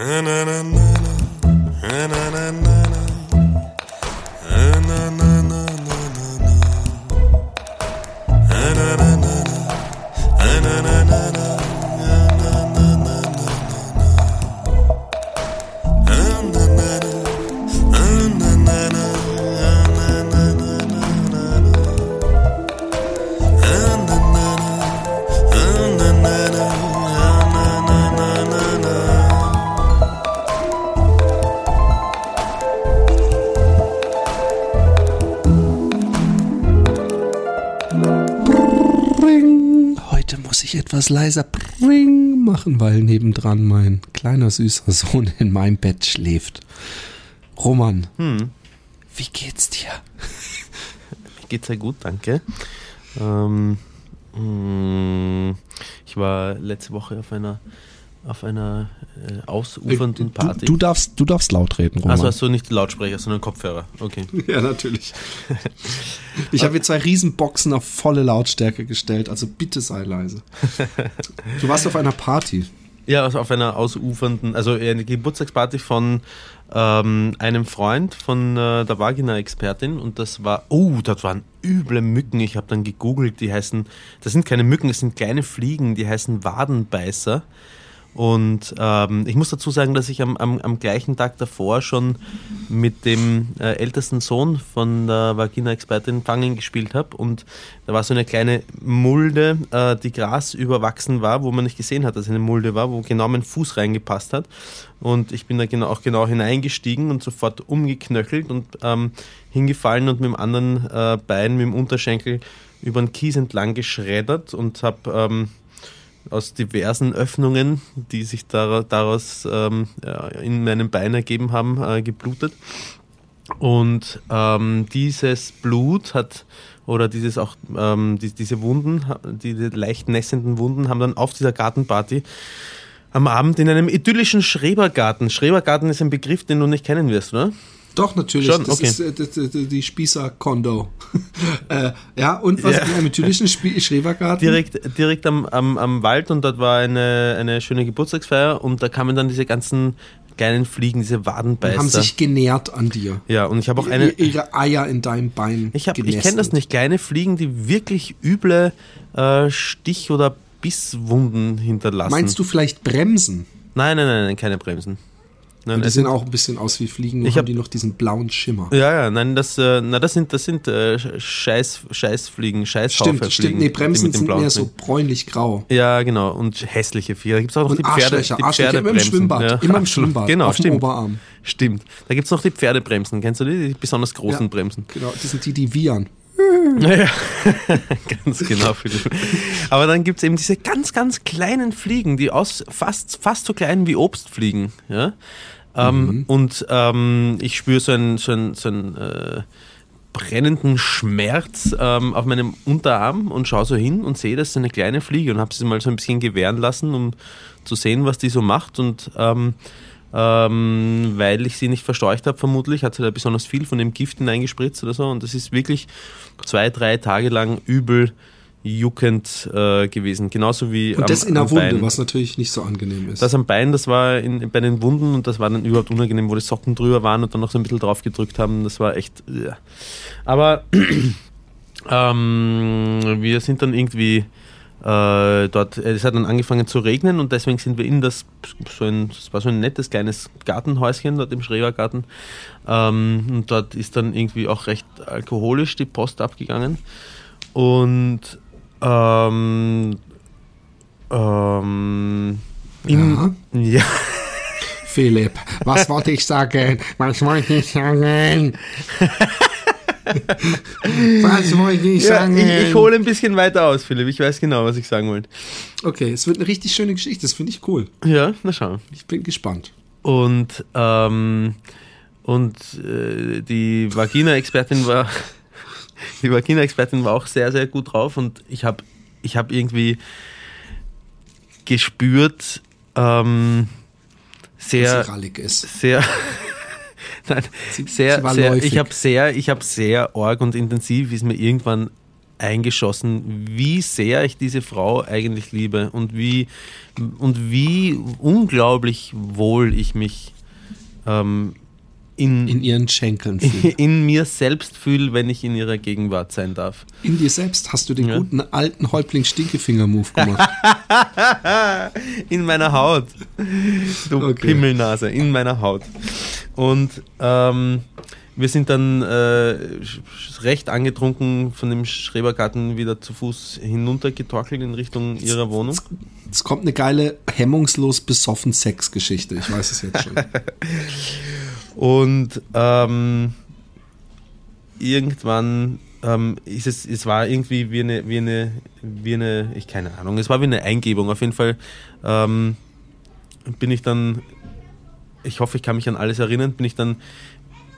Heute leiser Pring machen, weil nebendran mein kleiner süßer Sohn in meinem Bett schläft. Roman, wie geht's dir? Mir geht's sehr gut, danke. Ähm, mh, ich war letzte Woche auf einer auf einer äh, ausufernden Party. Du, du, darfst, du darfst laut reden, Roman. also hast du nicht Lautsprecher, sondern Kopfhörer. Okay. Ja, natürlich. Ich habe hier zwei Riesenboxen auf volle Lautstärke gestellt, also bitte sei leise. Du warst auf einer Party. Ja, also auf einer ausufernden, also eine Geburtstagsparty von ähm, einem Freund von äh, der Vagina-Expertin und das war, oh, das waren üble Mücken. Ich habe dann gegoogelt, die heißen, das sind keine Mücken, das sind kleine Fliegen, die heißen Wadenbeißer. Und ähm, ich muss dazu sagen, dass ich am, am, am gleichen Tag davor schon mit dem äh, ältesten Sohn von der Vagina-Expertin Fangen gespielt habe. Und da war so eine kleine Mulde, äh, die Gras überwachsen war, wo man nicht gesehen hat, dass eine Mulde war, wo genau mein Fuß reingepasst hat. Und ich bin da genau, auch genau hineingestiegen und sofort umgeknöchelt und ähm, hingefallen und mit dem anderen äh, Bein, mit dem Unterschenkel über den Kies entlang geschreddert und habe ähm, aus diversen Öffnungen, die sich dar- daraus ähm, ja, in meinem Bein ergeben haben, äh, geblutet. Und ähm, dieses Blut hat, oder dieses auch, ähm, die, diese Wunden, ha- diese leicht nässenden Wunden haben dann auf dieser Gartenparty am Abend in einem idyllischen Schrebergarten. Schrebergarten ist ein Begriff, den du nicht kennen wirst, oder? Doch, natürlich. Schon, das okay. ist äh, das, die Spießer-Kondo. äh, ja, und was Ja. in einem Spie- Schrebergarten? direkt, direkt am, am, am Wald und dort war eine, eine schöne Geburtstagsfeier und da kamen dann diese ganzen kleinen Fliegen, diese Wadenbeißer. haben sich genährt an dir. ja, und ich habe auch eine. Ihr- ihre Eier in deinem Bein Ich, hab- ich kenne das nicht. Kleine Fliegen, die wirklich üble äh, Stich- oder Bisswunden hinterlassen. Meinst du vielleicht Bremsen? Nein, nein, nein, nein keine Bremsen. Nein, Die sehen sind- auch ein bisschen aus wie Fliegen, Ich haben hab- die noch diesen blauen Schimmer. ja, ja, nein, das, äh, na, das sind, das sind äh, Scheiß, Scheißfliegen, Scheißhaufe Stimmt, stimmt. Nee, Bremsen sind mehr so bräunlich-grau. Ja, genau. Und hässliche Viecher. Da gibt es auch noch Und die Pferde. Arschlöcher, die Arschlöcher, immer im. Schwimmbad, immer im. Schwimmbad, Genau, auf dem stimmt. Oberarm. Stimmt. Da gibt es noch die Pferdebremsen. Kennst du die? Die besonders großen Ja. Bremsen. Genau, das sind die, die wiehern. Ja, ganz genau. Aber dann gibt es eben diese ganz, ganz kleinen Fliegen, die aus fast, fast so klein wie Obstfliegen. Ja? Ähm, Und ähm, ich spüre so einen, so einen, so einen äh, brennenden Schmerz ähm, auf meinem Unterarm und schaue so hin und sehe, das ist eine kleine Fliege und habe sie mal so ein bisschen gewähren lassen, um zu sehen, was die so macht. Und ähm, weil ich sie nicht verseucht habe, vermutlich, hat sie da besonders viel von dem Gift hineingespritzt oder so. Und das ist wirklich zwei, drei Tage lang übel juckend äh, gewesen. Genauso wie Und am, das in der am Wunde, Bein. was natürlich nicht so angenehm ist. Das am Bein, das war in, bei den Wunden und das war dann überhaupt unangenehm, wo die Socken drüber waren und dann noch so ein bisschen drauf gedrückt haben. Das war echt. Ja. Aber ähm, wir sind dann irgendwie äh, dort, es hat dann angefangen zu regnen und deswegen sind wir in das, so ein, das war so ein nettes kleines Gartenhäuschen dort im Schrebergarten. Ähm, und dort ist dann irgendwie auch recht alkoholisch die Post abgegangen. Und ähm, ähm, in, ja. Philipp, was wollte ich sagen? Was wollte ich sagen? was wollte ich Ja, sagen? ich, ich hole ein bisschen weiter aus, Philipp. Ich weiß genau, was ich sagen wollte. okay, es wird eine richtig schöne Geschichte. Das finde ich cool. Ja, na schau. Ich bin gespannt. Und, ähm, und äh, die Vagina-Expertin war, die Vagina-Expertin war auch sehr, sehr gut drauf und ich habe ich hab irgendwie gespürt, ähm, sehr, sehr, nein, Sie- sehr, sie sehr läufig. ich habe sehr, ich habe sehr arg und intensiv ist mir irgendwann eingeschossen, wie sehr ich diese Frau eigentlich liebe und wie, und wie unglaublich wohl ich mich ähm, in, in ihren Schenkeln fühle. In mir selbst fühle, wenn ich in ihrer Gegenwart sein darf. In dir selbst hast du den ja. guten alten Häuptling-Stinkefinger-Move gemacht. in meiner Haut. Du okay. Pimmelnase, in meiner Haut. Und ähm, wir sind dann äh, recht angetrunken von dem Schrebergarten wieder zu Fuß hinuntergetorkelt in Richtung ihrer Wohnung. Es kommt eine geile, hemmungslos besoffen Sex-Geschichte, ich weiß es jetzt schon. Und ähm, irgendwann ähm, ist es, es war irgendwie wie eine, wie eine, wie eine, ich keine Ahnung, es war wie eine Eingebung. Auf jeden Fall ähm, bin ich dann, ich hoffe, ich kann mich an alles erinnern, bin ich dann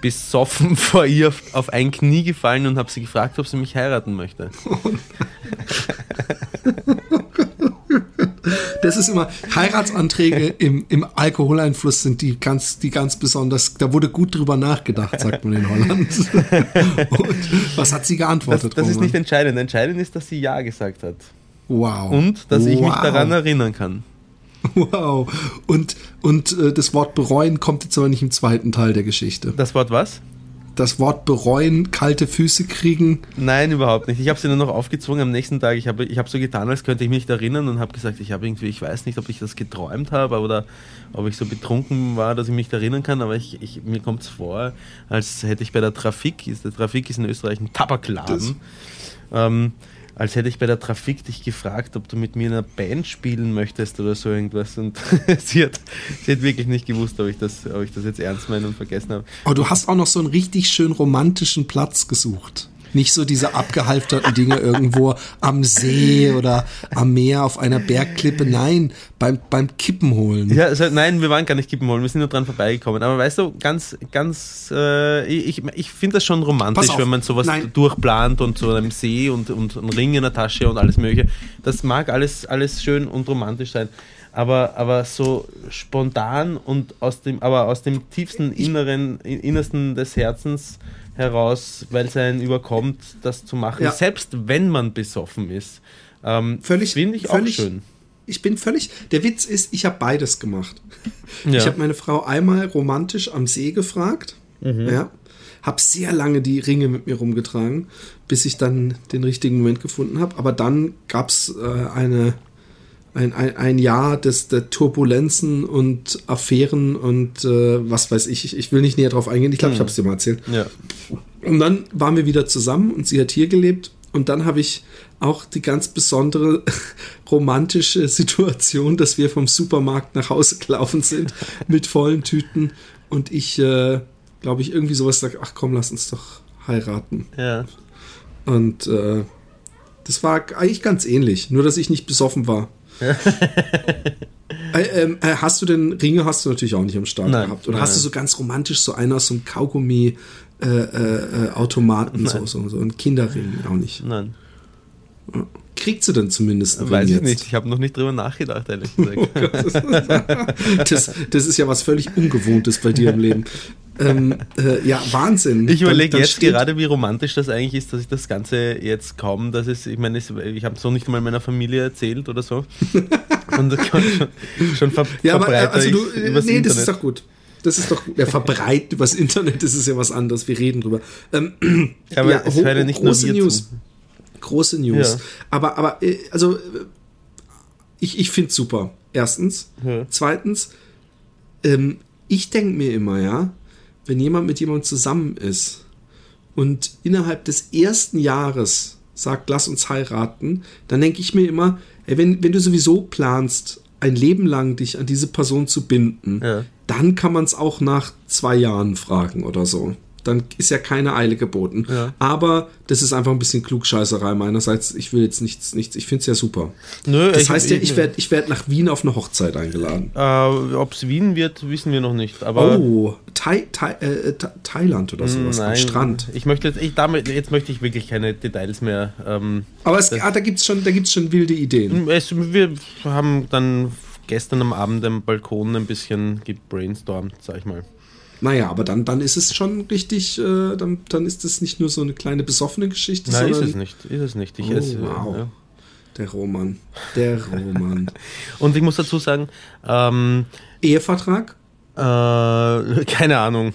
besoffen vor ihr auf, auf ein Knie gefallen und habe sie gefragt, ob sie mich heiraten möchte. Das ist immer, Heiratsanträge im, im Alkoholeinfluss sind die ganz, die ganz besonders, da wurde gut drüber nachgedacht, sagt man in Holland. Und was hat sie geantwortet? Das, das ist nicht entscheidend. Entscheidend ist, dass sie Ja gesagt hat. Wow. Und dass ich wow. mich daran erinnern kann. Wow. Und, und äh, das Wort bereuen kommt jetzt aber nicht im zweiten Teil der Geschichte. Das Wort was? Das Wort bereuen, kalte Füße kriegen. Nein, überhaupt nicht. Ich habe sie nur noch aufgezwungen am nächsten Tag. Ich habe ich hab so getan, als könnte ich mich nicht erinnern und habe gesagt, ich habe irgendwie, ich weiß nicht, ob ich das geträumt habe oder ob ich so betrunken war, dass ich mich erinnern kann, aber ich, ich mir kommt es vor, als hätte ich bei der Trafik, der Trafik ist in Österreich ein Tabakladen. Ähm, als hätte ich bei der Trafik dich gefragt, ob du mit mir in einer Band spielen möchtest oder so irgendwas. Und sie, hat, sie hat wirklich nicht gewusst, ob ich das, ob ich das jetzt ernst meine und vergessen habe. Aber du hast auch noch so einen richtig schön romantischen Platz gesucht. Nicht so diese abgehalfterten Dinge irgendwo am See oder am Meer auf einer Bergklippe. Nein, beim, beim Kippen holen. Ja, also, nein, wir waren gar nicht Kippen holen. Wir sind nur dran vorbeigekommen. Aber weißt du, ganz, ganz, äh, ich, ich finde das schon romantisch, wenn man sowas nein. durchplant und so einem See und, und einen Ring in der Tasche und alles mögliche. Das mag alles, alles schön und romantisch sein aber, aber so spontan und aus dem, aber aus dem tiefsten Inneren, Innersten des Herzens heraus, weil es einen überkommt, das zu machen, ja. selbst wenn man besoffen ist. Ähm, völlig, finde ich völlig, auch schön. Ich bin völlig. Der Witz ist, ich habe beides gemacht. Ja. Ich habe meine Frau einmal romantisch am See gefragt. Mhm. Ja. Habe sehr lange die Ringe mit mir rumgetragen, bis ich dann den richtigen Moment gefunden habe. Aber dann gab es äh, eine ein, ein, ein Jahr des, der Turbulenzen und Affären und äh, was weiß ich. ich. Ich will nicht näher drauf eingehen. Ich glaube, hm. ich habe es dir mal erzählt. Ja. Und dann waren wir wieder zusammen und sie hat hier gelebt. Und dann habe ich auch die ganz besondere romantische Situation, dass wir vom Supermarkt nach Hause gelaufen sind mit vollen Tüten und ich, äh, glaube ich, irgendwie sowas sage, ach komm, lass uns doch heiraten. Ja. Und äh, das war eigentlich ganz ähnlich, nur dass ich nicht besoffen war. äh, ähm, äh, hast du denn Ringe hast du natürlich auch nicht am Start nein, gehabt? Oder nein. hast du so ganz romantisch so einer aus so einem Kaugummi äh, äh, Automaten, so, so, so ein Kinderring auch nicht? Nein. Kriegt sie denn zumindest einen Weiß Ring ich jetzt? nicht. Ich habe noch nicht drüber nachgedacht, ehrlich gesagt. Oh das, das ist ja was völlig Ungewohntes bei dir im Leben. Ähm, äh, ja, Wahnsinn. Ich überlege jetzt gerade, wie romantisch das eigentlich ist, dass ich das Ganze jetzt kaum, dass es, ich meine, ich habe so nicht mal meiner Familie erzählt oder so. Und das kann schon, schon ver ja, aber, also du, nee, Internet. das ist doch gut. Das ist doch der verbreitet übers Internet, das ist ja was anderes. Wir reden drüber. Ähm, ja, aber ja, es hören ja nicht große nur News. Zu. Große News. Ja. Aber, aber, äh, also, ich, ich finde es super. Erstens. Ja. Zweitens, ähm, ich denke mir immer, ja, wenn jemand mit jemandem zusammen ist und innerhalb des ersten Jahres sagt, lass uns heiraten, dann denke ich mir immer, ey, wenn, wenn du sowieso planst, ein Leben lang dich an diese Person zu binden, ja. dann kann man es auch nach zwei Jahren fragen oder so dann ist ja keine Eile geboten. Ja. Aber das ist einfach ein bisschen Klugscheißerei meinerseits. Ich will jetzt nichts, nichts. Ich finde es ja super. Nö, das ich, heißt ja, ich werde ich werd nach Wien auf eine Hochzeit eingeladen. Äh, Ob es Wien wird, wissen wir noch nicht. Aber oh, Thai, Thai, äh, Thailand oder sowas Nein, am Strand. Ich möchte jetzt, ich, damit, jetzt möchte ich wirklich keine Details mehr. Ähm, Aber es, ah, da gibt es schon, schon wilde Ideen. Es, wir haben dann gestern am Abend am Balkon ein bisschen gebrainstormt, sag ich mal. Naja, aber dann, dann ist es schon richtig, äh, dann, dann ist es nicht nur so eine kleine besoffene Geschichte, Nein, ist es nicht. Ist es nicht. Ich Oh, esse, wow. ja. Der Roman. Der Roman. Und ich muss dazu sagen, ähm, Ehevertrag? äh, keine Ahnung.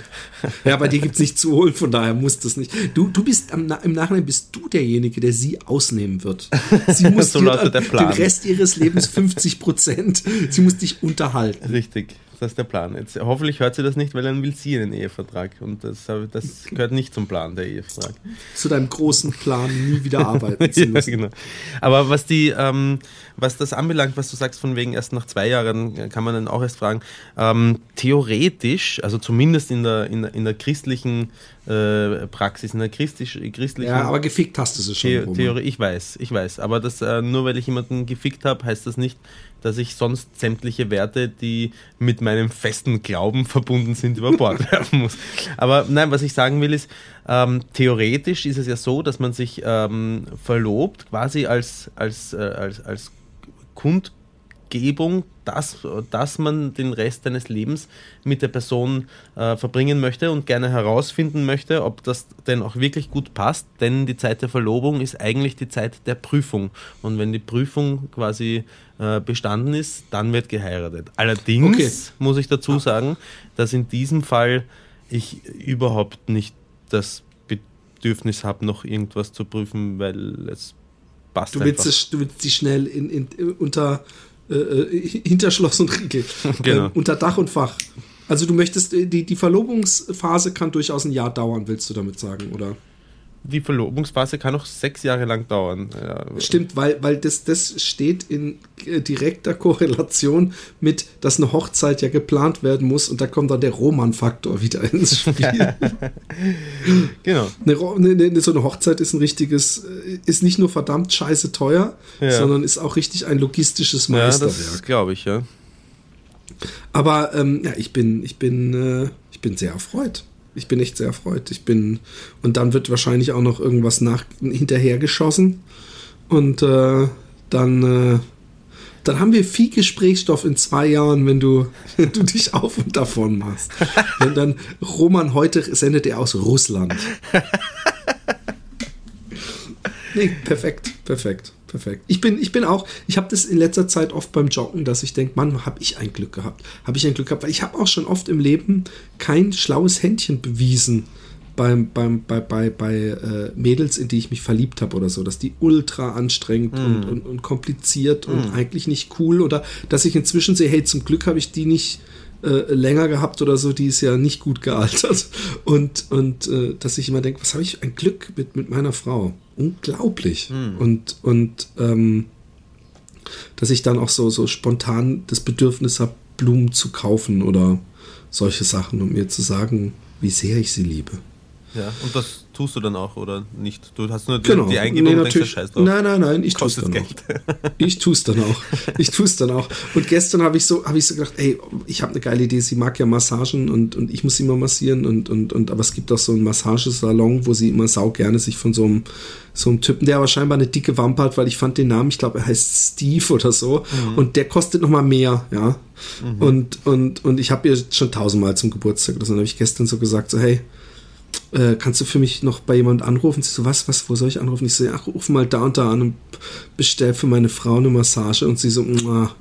Ja, bei dir gibt es nichts zu holen, von daher muss das nicht. Du, du bist am, im Nachhinein bist du derjenige, der sie ausnehmen wird. Sie muss So lautet der Plan. den Rest ihres Lebens 50 Prozent. Sie muss dich unterhalten. Richtig, das ist der Plan. Jetzt, hoffentlich hört sie das nicht, weil dann will sie einen Ehevertrag. Und das, hab- das gehört nicht zum Plan, der Ehevertrag. Zu deinem großen Plan, nie wieder arbeiten zu ja, müssen. genau. Aber was die, ähm, was das anbelangt, was du sagst, von wegen erst nach zwei Jahren, äh, kann man dann auch erst fragen. Ähm, theoretisch, also zumindest in der, in der, in der christlichen äh, Praxis, in der christlich, christlichen Ja, aber gefickt hast du sie schon. The. Theorie, ich weiß, ich weiß. Aber das, äh, nur weil ich jemanden gefickt habe, heißt das nicht, dass ich sonst sämtliche Werte, die mit meinem festen Glauben verbunden sind, über Bord werfen muss. Aber nein, was ich sagen will, ist, ähm, theoretisch ist es ja so, dass man sich ähm, verlobt, quasi als, als, äh, als, als Kundgebung, dass, dass man den Rest deines Lebens mit der Person äh, verbringen möchte und gerne herausfinden möchte, ob das denn auch wirklich gut passt. Denn die Zeit der Verlobung ist eigentlich die Zeit der Prüfung. Und wenn die Prüfung quasi äh, bestanden ist, dann wird geheiratet. Allerdings Okay. muss ich dazu sagen, dass in diesem Fall ich überhaupt nicht das Bedürfnis habe, noch irgendwas zu prüfen, weil es passt Du willst, es, du willst sie schnell in, in, unter äh, äh, hinter Schloss und Riegel. Genau. Äh, unter Dach und Fach. Also du möchtest, äh, die, die Verlobungsphase kann durchaus ein Jahr dauern, willst du damit sagen, oder? Die Verlobungsphase kann noch sechs Jahre lang dauern. Ja, Stimmt, weil, weil das, das steht in äh, direkter Korrelation mit, dass eine Hochzeit ja geplant werden muss und da kommt dann der Roman-Faktor wieder ins Spiel. Genau. eine, eine, eine, so eine Hochzeit ist ein richtiges, äh, ist nicht nur verdammt scheiße teuer, Ja. sondern ist auch richtig ein logistisches Ja, das Meisterwerk. glaube ich, ja. Aber ähm, ja, ich bin, ich bin, äh, ich bin sehr erfreut. Ich bin echt sehr erfreut. Ich bin und dann wird wahrscheinlich auch noch irgendwas nach hinterher geschossen und äh, dann, äh, dann haben wir viel Gesprächsstoff in zwei Jahren, wenn du, wenn du dich auf und davon machst. Wenn dann Roman heute sendet er aus Russland. Nee, perfekt, perfekt, perfekt. Ich bin, ich bin auch, ich habe das in letzter Zeit oft beim Joggen, dass ich denke, Mann, habe ich ein Glück gehabt. Habe ich ein Glück gehabt, weil ich habe auch schon oft im Leben kein schlaues Händchen bewiesen beim, beim, bei, bei, bei äh, Mädels, in die ich mich verliebt habe oder so, dass die ultra anstrengend und, und, und kompliziert und eigentlich nicht cool oder dass ich inzwischen sehe, hey, zum Glück habe ich die nicht äh, länger gehabt oder so, die ist ja nicht gut gealtert. Und, und äh, dass ich immer denke, was habe ich ein Glück mit, mit meiner Frau. Unglaublich. Und, und ähm, dass ich dann auch so, so spontan das Bedürfnis habe, Blumen zu kaufen oder solche Sachen, um mir zu sagen, wie sehr ich sie liebe. ja. Und das tust du dann auch, oder nicht? Du hast nur die, Genau. die Eingebung Nee, natürlich. scheiß drauf. Nein, nein, nein, ich tue es dann auch. Geld. Ich tue es dann auch. Ich tue es dann auch. Und gestern habe ich so, habe ich so gedacht, ey, ich habe eine geile Idee. Sie mag ja Massagen und, und ich muss sie mal massieren und, und, und aber es gibt auch so einen Massagesalon, wo sie immer sau gerne sich von so einem, so einem Typen, der aber scheinbar eine dicke Wampe hat, weil ich fand den Namen, ich glaube, er heißt Steve oder so. Und der kostet noch mal mehr, ja. Und, und, und ich habe ihr schon tausendmal zum Geburtstag. Dann habe ich gestern so gesagt, so, hey, äh, kannst du für mich noch bei jemand anrufen? Sie so, was, was, wo soll ich anrufen? Ich so, ach, ruf mal da und da an und bestell für meine Frau eine Massage. Und sie so, "Mua,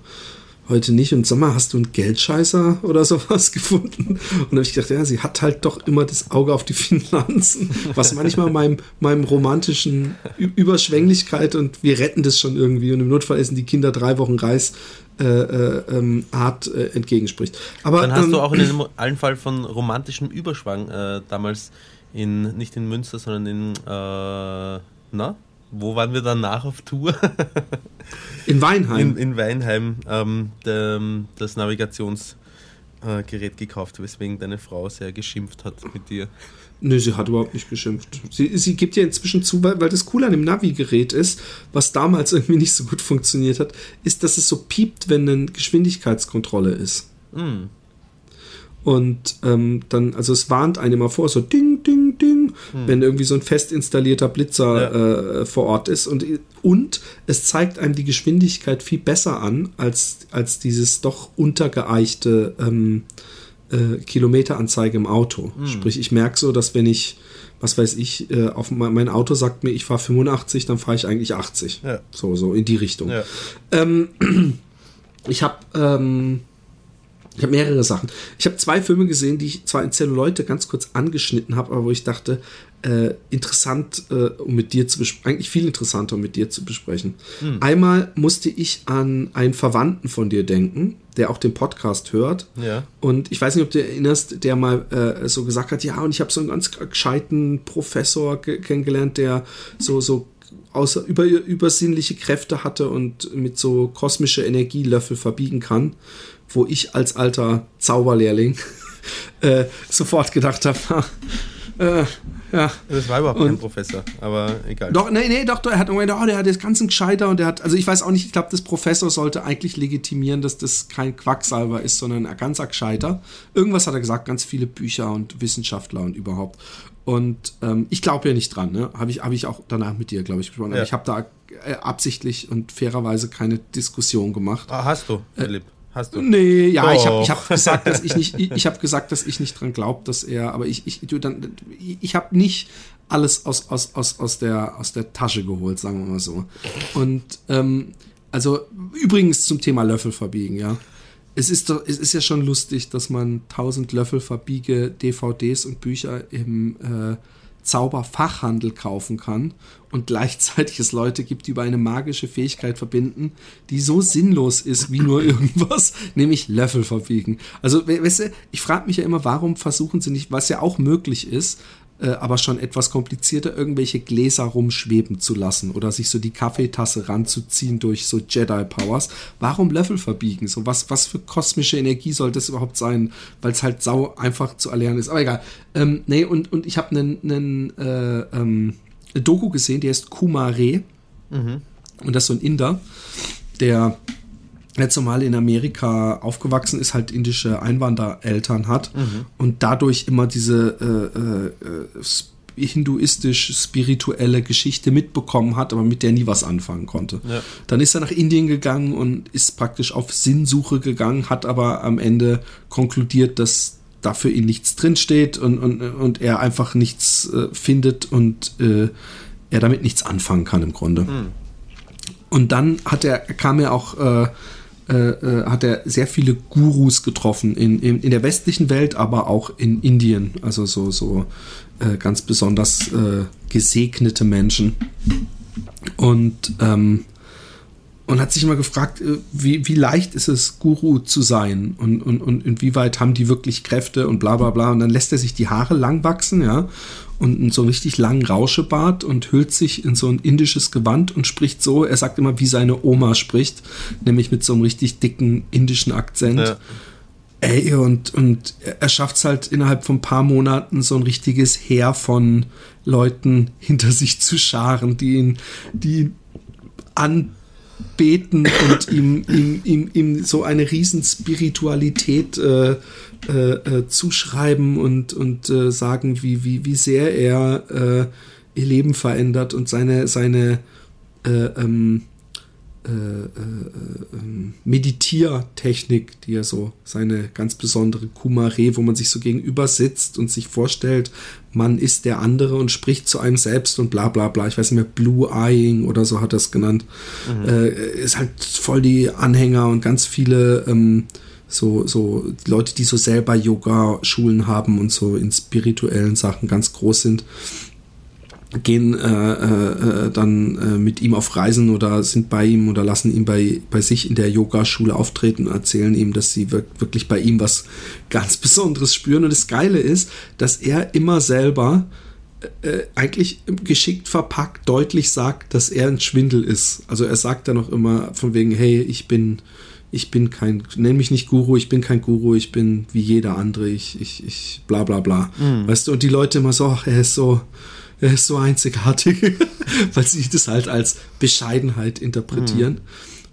heute nicht. Und sag mal, hast du einen Geldscheißer oder sowas gefunden? Und dann habe ich gedacht, ja, sie hat halt doch immer das Auge auf die Finanzen, was manchmal meinem, meinem romantischen Überschwänglichkeit und wir retten das schon irgendwie. Und im Notfall essen die Kinder drei Wochen Reis. Äh, äh, ähm, Art äh, entgegenspricht. Aber Dann hast ähm, du auch in einem allen Fall von romantischem Überschwang äh, damals in, nicht in Münster, sondern in, äh, na, wo waren wir danach auf Tour? in Weinheim. in, in Weinheim ähm, der, das Navigationsgerät äh, gekauft, weswegen deine Frau sehr geschimpft hat mit dir. Nö, sie hat überhaupt nicht geschimpft. Sie, sie gibt ja inzwischen zu, weil, weil das cool an dem Navi-Gerät ist, was damals irgendwie nicht so gut funktioniert hat, ist, dass es so piept, wenn eine Geschwindigkeitskontrolle ist. Mm. Und ähm, dann, also es warnt einem immer vor, so ding, ding, ding, wenn irgendwie so ein fest installierter Blitzer äh, vor Ort ist. Und, und es zeigt einem die Geschwindigkeit viel besser an, als, als dieses doch untergeeichte ähm, äh, Kilometeranzeige im Auto. Mhm. Sprich, ich merke so, dass wenn ich, was weiß ich, äh, auf mein, mein, Auto sagt mir, ich fahre 85, dann fahre ich eigentlich 80. Ja. So, so in die Richtung. Ja. Ähm, ich habe ähm, ich habe mehrere Sachen. Ich habe zwei Filme gesehen, die ich zwar in Zelluleute ganz kurz angeschnitten habe, aber wo ich dachte, äh, interessant, äh, um mit dir zu besprechen, eigentlich viel interessanter, um mit dir zu besprechen. Hm. Einmal musste ich an einen Verwandten von dir denken, der auch den Podcast hört. Ja. Und ich weiß nicht, ob du erinnerst, der mal äh, so gesagt hat, ja, und ich habe so einen ganz gescheiten Professor kennengelernt, der so, so außer über, übersinnliche Kräfte hatte und mit so kosmische Energielöffel verbiegen kann wo ich als alter Zauberlehrling äh, sofort gedacht habe, äh, ja. Das war überhaupt und, kein Professor, aber egal. Doch, nee, nee, doch, er hat oh, der hat das ganze gescheiter und der hat, also ich weiß auch nicht, ich glaube, das Professor sollte eigentlich legitimieren, dass das kein Quacksalber ist, sondern ein ganzer gescheiter. Irgendwas hat er gesagt, ganz viele Bücher und Wissenschaftler und überhaupt. Und ähm, ich glaube ja nicht dran, ne? Habe ich, hab ich auch danach mit dir, glaube ich, gesprochen. Ja. Aber ich habe da äh, absichtlich und fairerweise keine Diskussion gemacht. Ah, hast du, äh, Philipp? Äh, Hast du? Nee, ja, Doch. ich habe ich hab gesagt, dass ich nicht, ich, ich habe gesagt, dass ich nicht dran glaube, dass er, aber ich, ich, du, dann, ich habe nicht alles aus, aus, aus, aus, der, aus der Tasche geholt, sagen wir mal so. Und ähm, also übrigens zum Thema Löffel verbiegen, ja. Es ist, doch, es ist ja schon lustig, dass man tausend Löffel verbiege DVDs und Bücher im äh, Zauberfachhandel kaufen kann und gleichzeitig es Leute gibt, die über eine magische Fähigkeit verbinden, die so sinnlos ist wie nur irgendwas, nämlich Löffel verbiegen. Also, weißt du, ich frage mich ja immer, warum versuchen sie nicht, was ja auch möglich ist, äh, aber schon etwas komplizierter, irgendwelche Gläser rumschweben zu lassen oder sich so die Kaffeetasse ranzuziehen durch so Jedi-Powers. Warum Löffel verbiegen? So was, was für kosmische Energie soll das überhaupt sein? Weil es halt sau einfach zu erlernen ist. Aber egal. Ähm, nee, und, und ich habe einen äh, ähm, Doku gesehen, die heißt Kumare. Mhm. Und das ist so ein Inder, der jetzt normal in Amerika aufgewachsen ist, halt indische Einwandereltern hat mhm. und dadurch immer diese äh, äh, hinduistisch-spirituelle Geschichte mitbekommen hat, aber mit der nie was anfangen konnte. Ja. Dann ist er nach Indien gegangen und ist praktisch auf Sinnsuche gegangen, hat aber am Ende konkludiert, dass da für ihn nichts drinsteht und, und, und er einfach nichts äh, findet und äh, er damit nichts anfangen kann im Grunde. Mhm. Und dann hat er, kam er auch äh, äh, äh, hat er sehr viele Gurus getroffen in, in, in, der westlichen Welt, aber auch in Indien. Also so, so äh, ganz besonders gesegnete Menschen. Und, ähm, und hat sich immer gefragt, äh, wie, wie leicht ist es, Guru zu sein und, und, und inwieweit haben die wirklich Kräfte und bla bla bla. Und dann lässt er sich die Haare lang wachsen, ja, und so einen richtig langen Rauschebart und hüllt sich in so ein indisches Gewand und spricht so, er sagt immer, wie seine Oma spricht, nämlich mit so einem richtig dicken indischen Akzent. Ja. Ey, und, und er schafft es halt innerhalb von ein paar Monaten so ein richtiges Heer von Leuten hinter sich zu scharen, die ihn, die ihn anbeten und ihm, ihm, ihm, ihm so eine riesen Spiritualität äh, äh, äh, zuschreiben und, und äh, sagen, wie, wie, wie sehr er äh, ihr Leben verändert und seine, seine äh, ähm, äh, ähm, Meditiertechnik, die er so, seine ganz besondere Kumare, wo man sich so gegenüber sitzt und sich vorstellt, man ist der andere und spricht zu einem selbst und bla bla bla. Ich weiß nicht mehr, Blue Eyeing oder so hat er es genannt. Mhm. ist halt voll die Anhänger und ganz viele ähm, so, so Leute, die so selber Yoga-Schulen haben und so in spirituellen Sachen ganz groß sind, gehen äh, äh, dann äh, mit ihm auf Reisen oder sind bei ihm oder lassen ihn bei, bei sich in der Yoga-Schule auftreten und erzählen ihm, dass sie wirklich bei ihm was ganz Besonderes spüren. Und das Geile ist, dass er immer selber äh, eigentlich geschickt verpackt deutlich sagt, dass er ein Schwindel ist. Also er sagt dann auch immer von wegen, hey, ich bin ich bin kein, nenn mich nicht Guru, ich bin kein Guru, ich bin wie jeder andere, ich, ich, ich, bla bla bla. Mhm. Weißt du, und die Leute immer so, ach, er ist so, er ist so einzigartig, weil sie das halt als Bescheidenheit interpretieren. Mhm.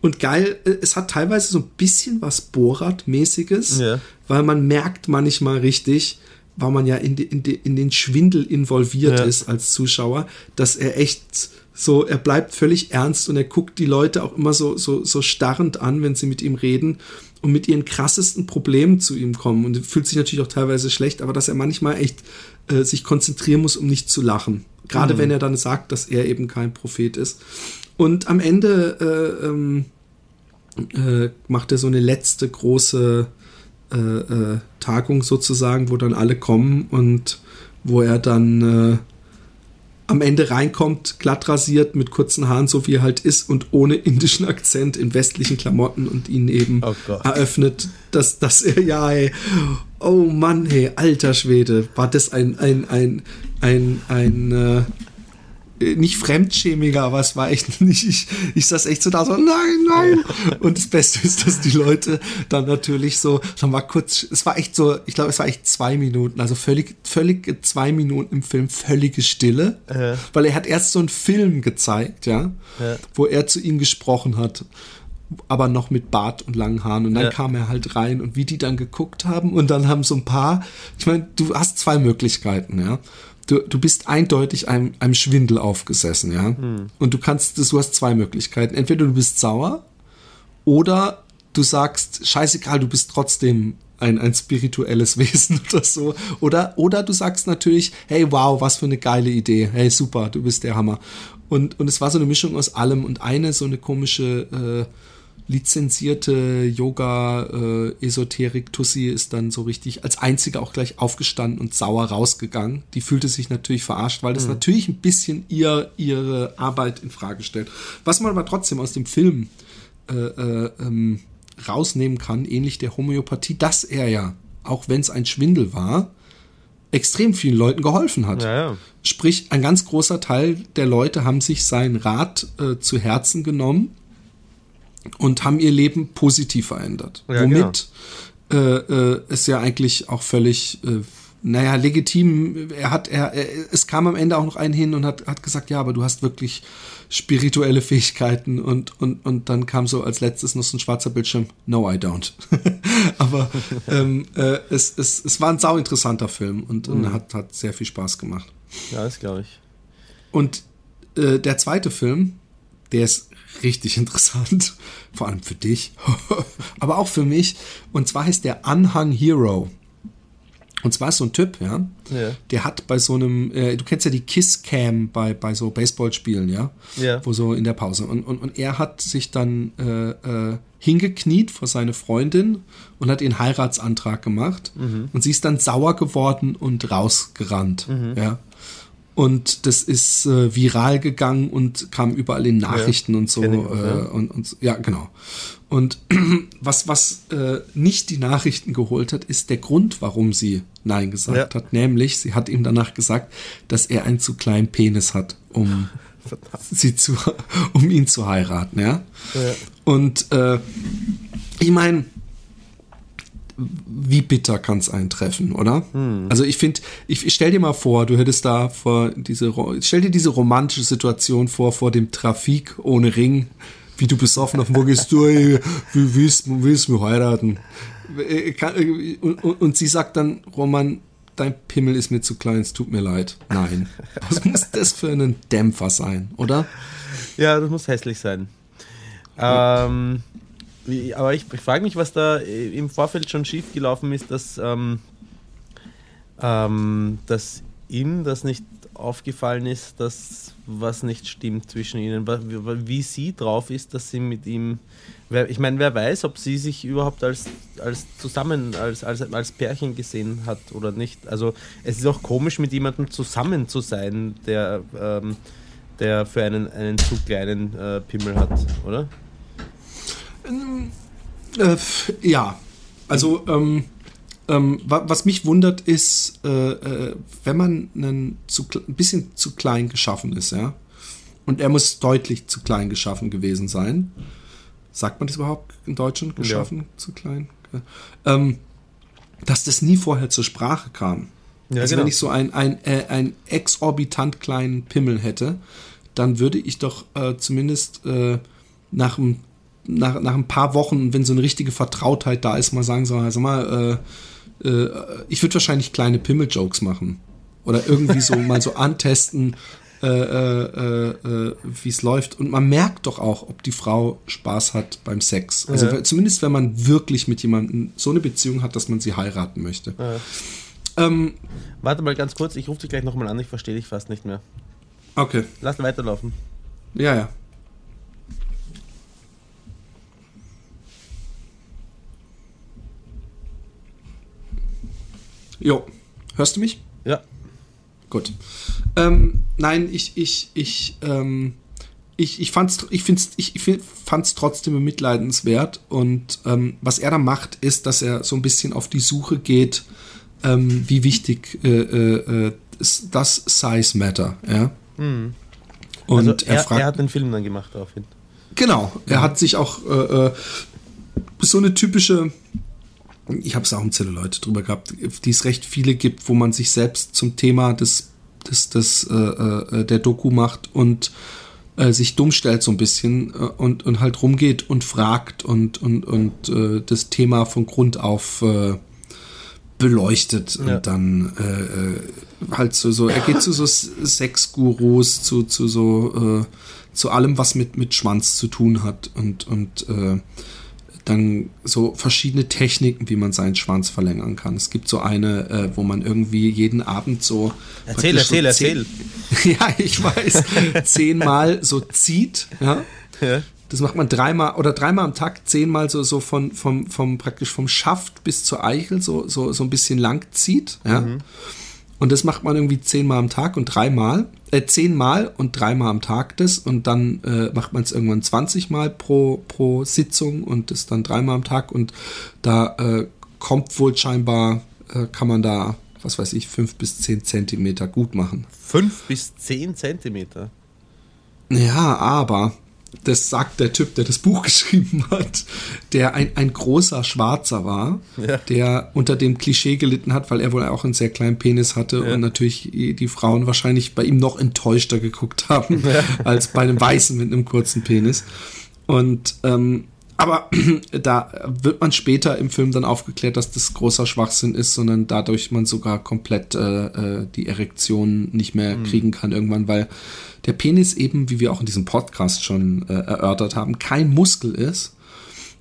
Und geil, äh, es hat teilweise so ein bisschen was Borat-mäßiges, ja. weil man merkt manchmal richtig, weil man ja in, die, in, die, in den Schwindel involviert ja. ist als Zuschauer, dass er echt so, er bleibt völlig ernst und er guckt die Leute auch immer so, so, so starrend an, wenn sie mit ihm reden. und mit ihren krassesten Problemen zu ihm kommen. Und fühlt sich natürlich auch teilweise schlecht, aber dass er manchmal echt äh, sich konzentrieren muss, um nicht zu lachen. Gerade mhm. wenn er dann sagt, dass er eben kein Prophet ist. Und am Ende äh, ähm, äh, macht er so eine letzte große äh, äh, Tagung sozusagen, wo dann alle kommen und wo er dann äh, am Ende reinkommt, glatt rasiert, mit kurzen Haaren, so wie er halt ist und ohne indischen Akzent in westlichen Klamotten und ihn eben oh eröffnet, dass, dass er, ja, ey, oh Mann, hey, alter Schwede, war das ein, ein, ein, ein, ein, äh, nicht fremdschämiger, aber es war echt nicht, ich, ich saß echt so da so, nein, nein. Und das Beste ist, dass die Leute dann natürlich so, dann war kurz, es war echt so, ich glaube, es war echt zwei Minuten, also völlig, völlig zwei Minuten im Film, völlige Stille, äh. weil er hat erst so einen Film gezeigt, ja, äh. wo er zu ihm gesprochen hat aber noch mit Bart und langen Haaren. Und dann ja. kam er halt rein und wie die dann geguckt haben und dann haben so ein paar, ich meine, du hast zwei Möglichkeiten, ja du, du bist eindeutig einem, einem Schwindel aufgesessen, ja. Hm. Und du kannst, du hast zwei Möglichkeiten. Entweder du bist sauer oder du sagst, scheißegal, du bist trotzdem ein, ein spirituelles Wesen oder so. Oder, oder du sagst natürlich, hey, wow, was für eine geile Idee. Hey, super, du bist der Hammer. Und, und es war so eine Mischung aus allem und eine so eine komische, äh, lizenzierte Yoga-Esoterik-Tussi äh, ist dann so richtig als einzige auch gleich aufgestanden und sauer rausgegangen. Die fühlte sich natürlich verarscht, weil das mhm. natürlich ein bisschen ihr ihre Arbeit in Frage stellt. Was man aber trotzdem aus dem Film äh, äh, ähm, rausnehmen kann, ähnlich der Homöopathie, dass er ja, auch wenn es ein Schwindel war, extrem vielen Leuten geholfen hat. Ja, ja. Sprich, ein ganz großer Teil der Leute haben sich seinen Rat äh, zu Herzen genommen und haben ihr Leben positiv verändert. Ja, Womit genau. äh, äh, es ja eigentlich auch völlig, äh, naja, legitim, er hat, er, er, es kam am Ende auch noch ein hin und hat, hat gesagt, ja, aber du hast wirklich spirituelle Fähigkeiten und, und, und dann kam so als letztes noch so ein schwarzer Bildschirm, no, I don't. aber ähm, äh, es, es, es war ein sau interessanter Film und, mhm. und hat, hat sehr viel Spaß gemacht. Ja, das glaube ich. Und äh, der zweite Film, der ist richtig interessant, vor allem für dich, aber auch für mich. Und zwar heißt der Anhang Hero. Und zwar ist so ein Typ, ja, ja. der hat bei so einem, äh, du kennst ja die Kiss Cam bei, bei so Baseballspielen, ja, ja. wo so in der Pause. Und, und, und er hat sich dann äh, äh, hingekniet vor seine Freundin und hat ihren Heiratsantrag gemacht. Mhm. Und sie ist dann sauer geworden und rausgerannt, mhm. ja. Und das ist äh, viral gegangen und kam überall in Nachrichten ja, und so. Äh, ja. und, und, ja, genau. Und was, was äh, nicht die Nachrichten geholt hat, ist der Grund, warum sie Nein gesagt ja. hat. Nämlich, sie hat ihm danach gesagt, dass er einen zu kleinen Penis hat, um sie zu, um ihn zu heiraten, ja. Und äh, ich meine, wie bitter kann es eintreffen, oder? Hm. Also ich finde, ich, ich stell dir mal vor, du hättest da vor diese, stell dir diese romantische Situation vor, vor dem Trafik ohne Ring, wie du besoffen auf dem gehst, du, ey, wie willst, willst du heiraten? Äh, äh, und, und, und sie sagt dann, Roman, dein Pimmel ist mir zu klein, es tut mir leid. Nein. Was muss das für ein Dämpfer sein, oder? Ja, das muss hässlich sein. Ähm, aber ich, ich frage mich, was da im Vorfeld schon schiefgelaufen ist, dass, ähm, ähm, dass ihm das nicht aufgefallen ist, dass was nicht stimmt zwischen ihnen. Wie, sie drauf ist, dass sie mit ihm. Ich meine, wer weiß, ob sie sich überhaupt als, als zusammen, als, als, als Pärchen gesehen hat oder nicht. Also es ist auch komisch, mit jemandem zusammen zu sein, der, ähm, der für einen, einen zu kleinen äh, Pimmel hat, oder? Äh, ja, also ähm, ähm, was mich wundert ist, äh, äh, wenn man einen zu, ein bisschen zu klein geschaffen ist, ja, und er muss deutlich zu klein geschaffen gewesen sein. Sagt man das überhaupt in Deutschland? Geschaffen, ja. zu klein? Ähm, dass das nie vorher zur Sprache kam. Ja, also genau. wenn ich so einen ein, äh, ein exorbitant kleinen Pimmel hätte, dann würde ich doch äh, zumindest äh, nach einem nach, nach ein paar Wochen, wenn so eine richtige Vertrautheit da ist, mal sagen so, also mal, äh, äh, ich würde wahrscheinlich kleine Pimmel-Jokes machen. Oder irgendwie so mal so antesten, äh, äh, äh, wie es läuft. Und man merkt doch auch, ob die Frau Spaß hat beim Sex. Also Ja. zumindest, wenn man wirklich mit jemandem so eine Beziehung hat, dass man sie heiraten möchte. Ja. Ähm, Warte mal ganz kurz, ich rufe dich gleich nochmal an, ich verstehe dich fast nicht mehr. okay. Lass weiterlaufen. Ja, ja. Jo, hörst du mich? Ja. Gut. Ähm, nein, ich, ich, ich, ähm, ich, ich fand's, ich find's, ich, ich fand's trotzdem bemitleidenswert. Und ähm, was er da macht, ist, dass er so ein bisschen auf die Suche geht, ähm, wie wichtig äh, äh, äh, ist das Size Matter, ja. Mhm. Und also er, er fragt, er hat den Film dann gemacht daraufhin. Genau, er hat sich auch äh, äh, so eine typische, ich habe es auch im Zelluleute drüber gehabt, die es recht viele gibt, wo man sich selbst zum Thema des, des, des äh, äh, der Doku macht und äh, sich dumm stellt so ein bisschen äh, und, und halt rumgeht und fragt und, und, und äh, das Thema von Grund auf äh, beleuchtet Ja. und dann äh, äh, halt so, so, er geht zu so Sexgurus, zu, zu so, äh, zu allem, was mit, mit Schwanz zu tun hat und, und äh, dann so verschiedene Techniken, wie man seinen Schwanz verlängern kann. Es gibt so eine, äh, wo man irgendwie jeden Abend so. Erzähl, praktisch so erzähl, zehn- ja, ich weiß. zehnmal so zieht, ja. Ja. Das macht man dreimal oder dreimal am Tag, zehnmal so, so von, vom, vom, praktisch vom Schaft bis zur Eichel so, so, so ein bisschen lang zieht, ja. Und das macht man irgendwie zehnmal am Tag und dreimal, äh, zehnmal und dreimal am Tag das und dann äh, macht man es irgendwann 20 Mal pro, pro Sitzung und das dann dreimal am Tag und da äh, kommt wohl scheinbar, äh, kann man da, was weiß ich, fünf bis zehn Zentimeter gut machen. Fünf bis zehn Zentimeter. Ja, aber das sagt der Typ, der das Buch geschrieben hat, der ein, ein großer Schwarzer war, Ja. der unter dem Klischee gelitten hat, weil er wohl auch einen sehr kleinen Penis hatte Ja. und natürlich die Frauen wahrscheinlich bei ihm noch enttäuschter geguckt haben als bei einem Weißen mit einem kurzen Penis. Und ähm, aber da wird man später im Film dann aufgeklärt, dass das großer Schwachsinn ist, sondern dadurch man sogar komplett äh, äh, die Erektion nicht mehr kriegen kann irgendwann, weil der Penis eben, wie wir auch in diesem Podcast schon äh, erörtert haben, kein Muskel ist.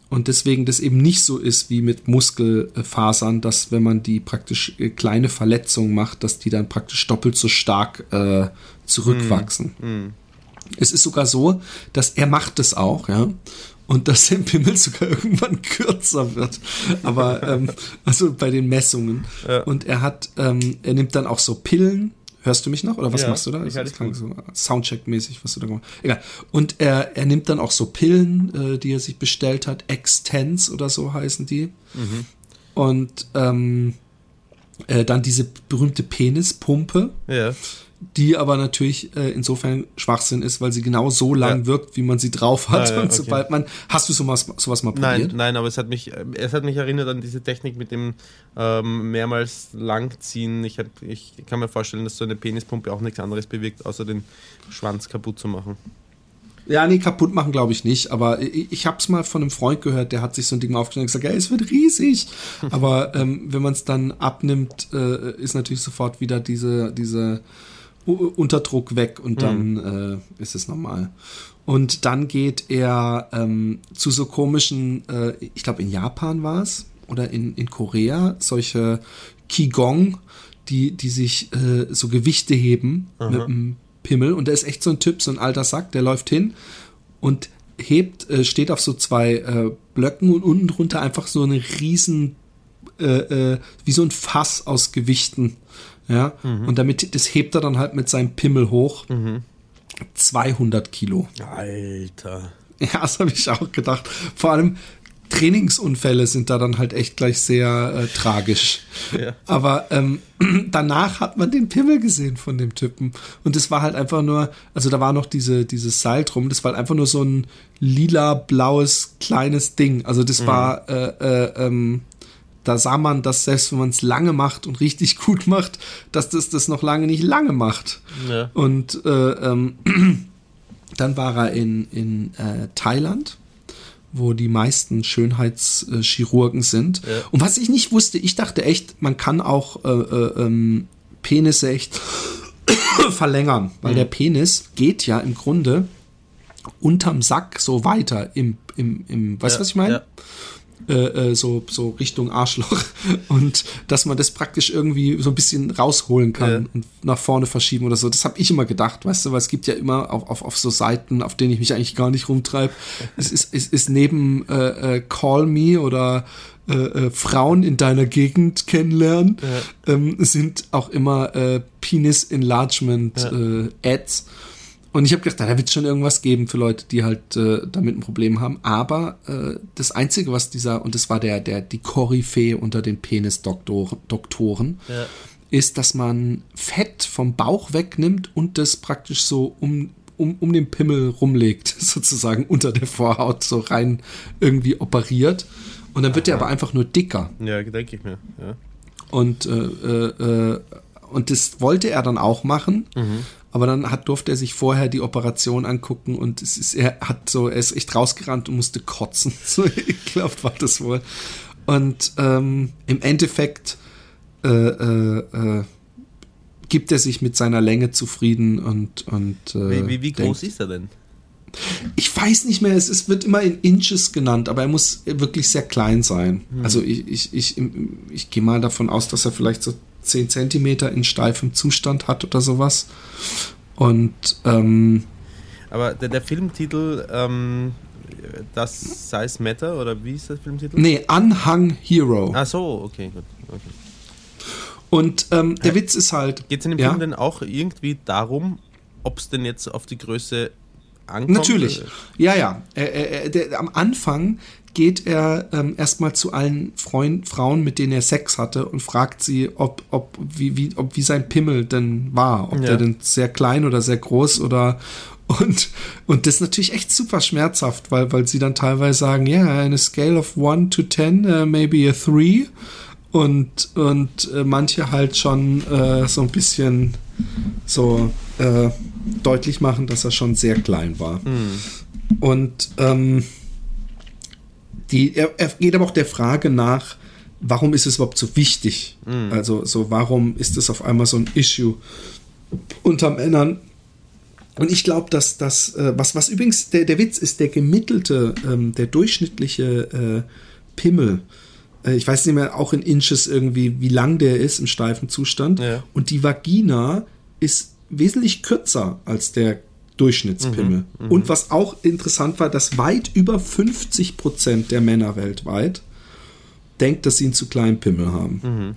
Und deswegen das eben nicht so ist wie mit Muskelfasern, dass wenn man die praktisch äh, kleine Verletzungen macht, dass die dann praktisch doppelt so stark äh, zurückwachsen. Es ist sogar so, dass er macht es auch, ja. Und dass sein Pimmel sogar irgendwann kürzer wird. Aber, ähm, also bei den Messungen. Ja. Und er hat, ähm, er nimmt dann auch so Pillen. Hörst du mich noch? Oder was Ja, machst du da? ich Das, klang so Soundcheck-mäßig, was du da gemacht hast. Egal. Und er, er nimmt dann auch so Pillen, äh, die er sich bestellt hat. Extens oder so heißen die. Mhm. Und ähm, äh, dann diese berühmte Penispumpe Ja. Die aber natürlich äh, insofern Schwachsinn ist, weil sie genau so lang Ja. wirkt, wie man sie drauf hat. Ja, und okay. sobald man, hast du sowas, sowas mal Nein, probiert? nein, aber es hat mich, äh, es hat mich erinnert an diese Technik mit dem ähm, mehrmals langziehen. Ich, hab, ich kann mir vorstellen, dass so eine Penispumpe auch nichts anderes bewirkt, außer den Schwanz kaputt zu machen. Ja, nee, kaputt machen glaube ich nicht, aber ich, ich habe es mal von einem Freund gehört, der hat sich so ein Ding aufgestellt und gesagt, ja, es wird riesig. aber ähm, wenn man es dann abnimmt, äh, ist natürlich sofort wieder diese, diese Unterdruck weg und dann äh, ist es normal. Und dann geht er ähm, zu so komischen, äh, ich glaube in Japan war es oder in, in Korea, solche Qigong, die, die sich äh, so Gewichte heben mit dem Pimmel. Und der ist echt so ein Typ, so ein alter Sack, der läuft hin und hebt, äh, steht auf so zwei äh, Blöcken und unten drunter einfach so eine riesen, äh, äh, wie so ein Fass aus Gewichten. Ja, und damit, das hebt er dann halt mit seinem Pimmel hoch. 200 Kilo. Alter. Ja, das habe ich auch gedacht. Vor allem Trainingsunfälle sind da dann halt echt gleich sehr äh, tragisch. Ja. Aber ähm, danach hat man den Pimmel gesehen von dem Typen. Und es war halt einfach nur, also da war noch diese, dieses Seil drum, das war halt einfach nur so ein lila-blaues kleines Ding. Also das war, äh, äh, ähm, da sah man, dass selbst wenn man es lange macht und richtig gut macht, dass das das noch lange nicht lange macht. Ja. Und äh, ähm, dann war er in, in äh, Thailand, wo die meisten Schönheitschirurgen sind. Ja. Und was ich nicht wusste, ich dachte echt, man kann auch äh, äh, ähm, Penisse echt verlängern, weil der Penis geht ja im Grunde unterm Sack so weiter im, im, im weißt du, Ja, was ich meine? ja. Äh, äh, so, so Richtung Arschloch und dass man das praktisch irgendwie so ein bisschen rausholen kann Ja. und nach vorne verschieben oder so. Das habe ich immer gedacht, weißt du, weil es gibt ja immer auf, auf, auf so Seiten, auf denen ich mich eigentlich gar nicht rumtreibe. es ist, es ist neben äh, äh, Call Me oder äh, äh, Frauen in deiner Gegend kennenlernen, ähm, sind auch immer äh, Penis Enlargement Ja. äh, Ads. Und ich habe gedacht, da wird es schon irgendwas geben für Leute, die halt äh, damit ein Problem haben. Aber äh, das Einzige, was dieser, und das war der, der, die Koryphäe unter den Penis-Doktoren, Doktoren, Ja. ist, dass man Fett vom Bauch wegnimmt und das praktisch so um, um, um den Pimmel rumlegt, sozusagen unter der Vorhaut so rein irgendwie operiert. Und dann wird der aber einfach nur dicker. Ja, denke ich mir. Ja. Und, äh, äh, äh, und das wollte er dann auch machen. Aber dann hat, durfte er sich vorher die Operation angucken und es ist, er hat so, er ist echt rausgerannt und musste kotzen. So ekelhaft war das wohl. Und ähm, im Endeffekt äh, äh, äh, gibt er sich mit seiner Länge zufrieden und, und äh, Wie, wie, wie groß denkt, ist er denn? ich weiß nicht mehr, es ist, wird immer in Inches genannt, aber er muss wirklich sehr klein sein. Also ich, ich, ich, ich gehe mal davon aus, dass er vielleicht so 10 Zentimeter in steifem Zustand hat oder sowas. Und ähm, Aber der, der Filmtitel, ähm, das Size Matter, oder wie ist der Filmtitel? nee, Anhang Hero. Ach so, okay, gut. Okay. Und ähm, der Witz ist halt. Geht es in dem Ja. Film denn auch irgendwie darum, ob es denn jetzt auf die Größe ankommt? Natürlich. Ja, ja. Er, er, er, der, am Anfang geht er ähm, erstmal zu allen Freund, Frauen, mit denen er Sex hatte und fragt sie, ob, ob, wie, wie, ob wie sein Pimmel denn war. Ob Ja. der denn sehr klein oder sehr groß oder und, und das ist natürlich echt super schmerzhaft, weil, weil sie dann teilweise sagen, ja, yeah, eine Scale of 1 to 10, uh, maybe a 3. Und, und äh, manche halt schon äh, so ein bisschen so äh, deutlich machen, dass er schon sehr klein war. Und ähm, die, er, er geht aber auch der Frage nach, warum ist es überhaupt so wichtig? Also, so, warum ist es auf einmal so ein Issue unter Männern? Und ich glaube, dass das, äh, was, was übrigens der, der Witz ist, der gemittelte, ähm, der durchschnittliche äh, Pimmel, äh, ich weiß nicht mehr, auch in Inches irgendwie, wie lang der ist im steifen Zustand. Ja. Und die Vagina ist wesentlich kürzer als der Durchschnittspimmel. Und was auch interessant war, dass weit über 50 Prozent der Männer weltweit denkt, dass sie einen zu kleinen Pimmel haben.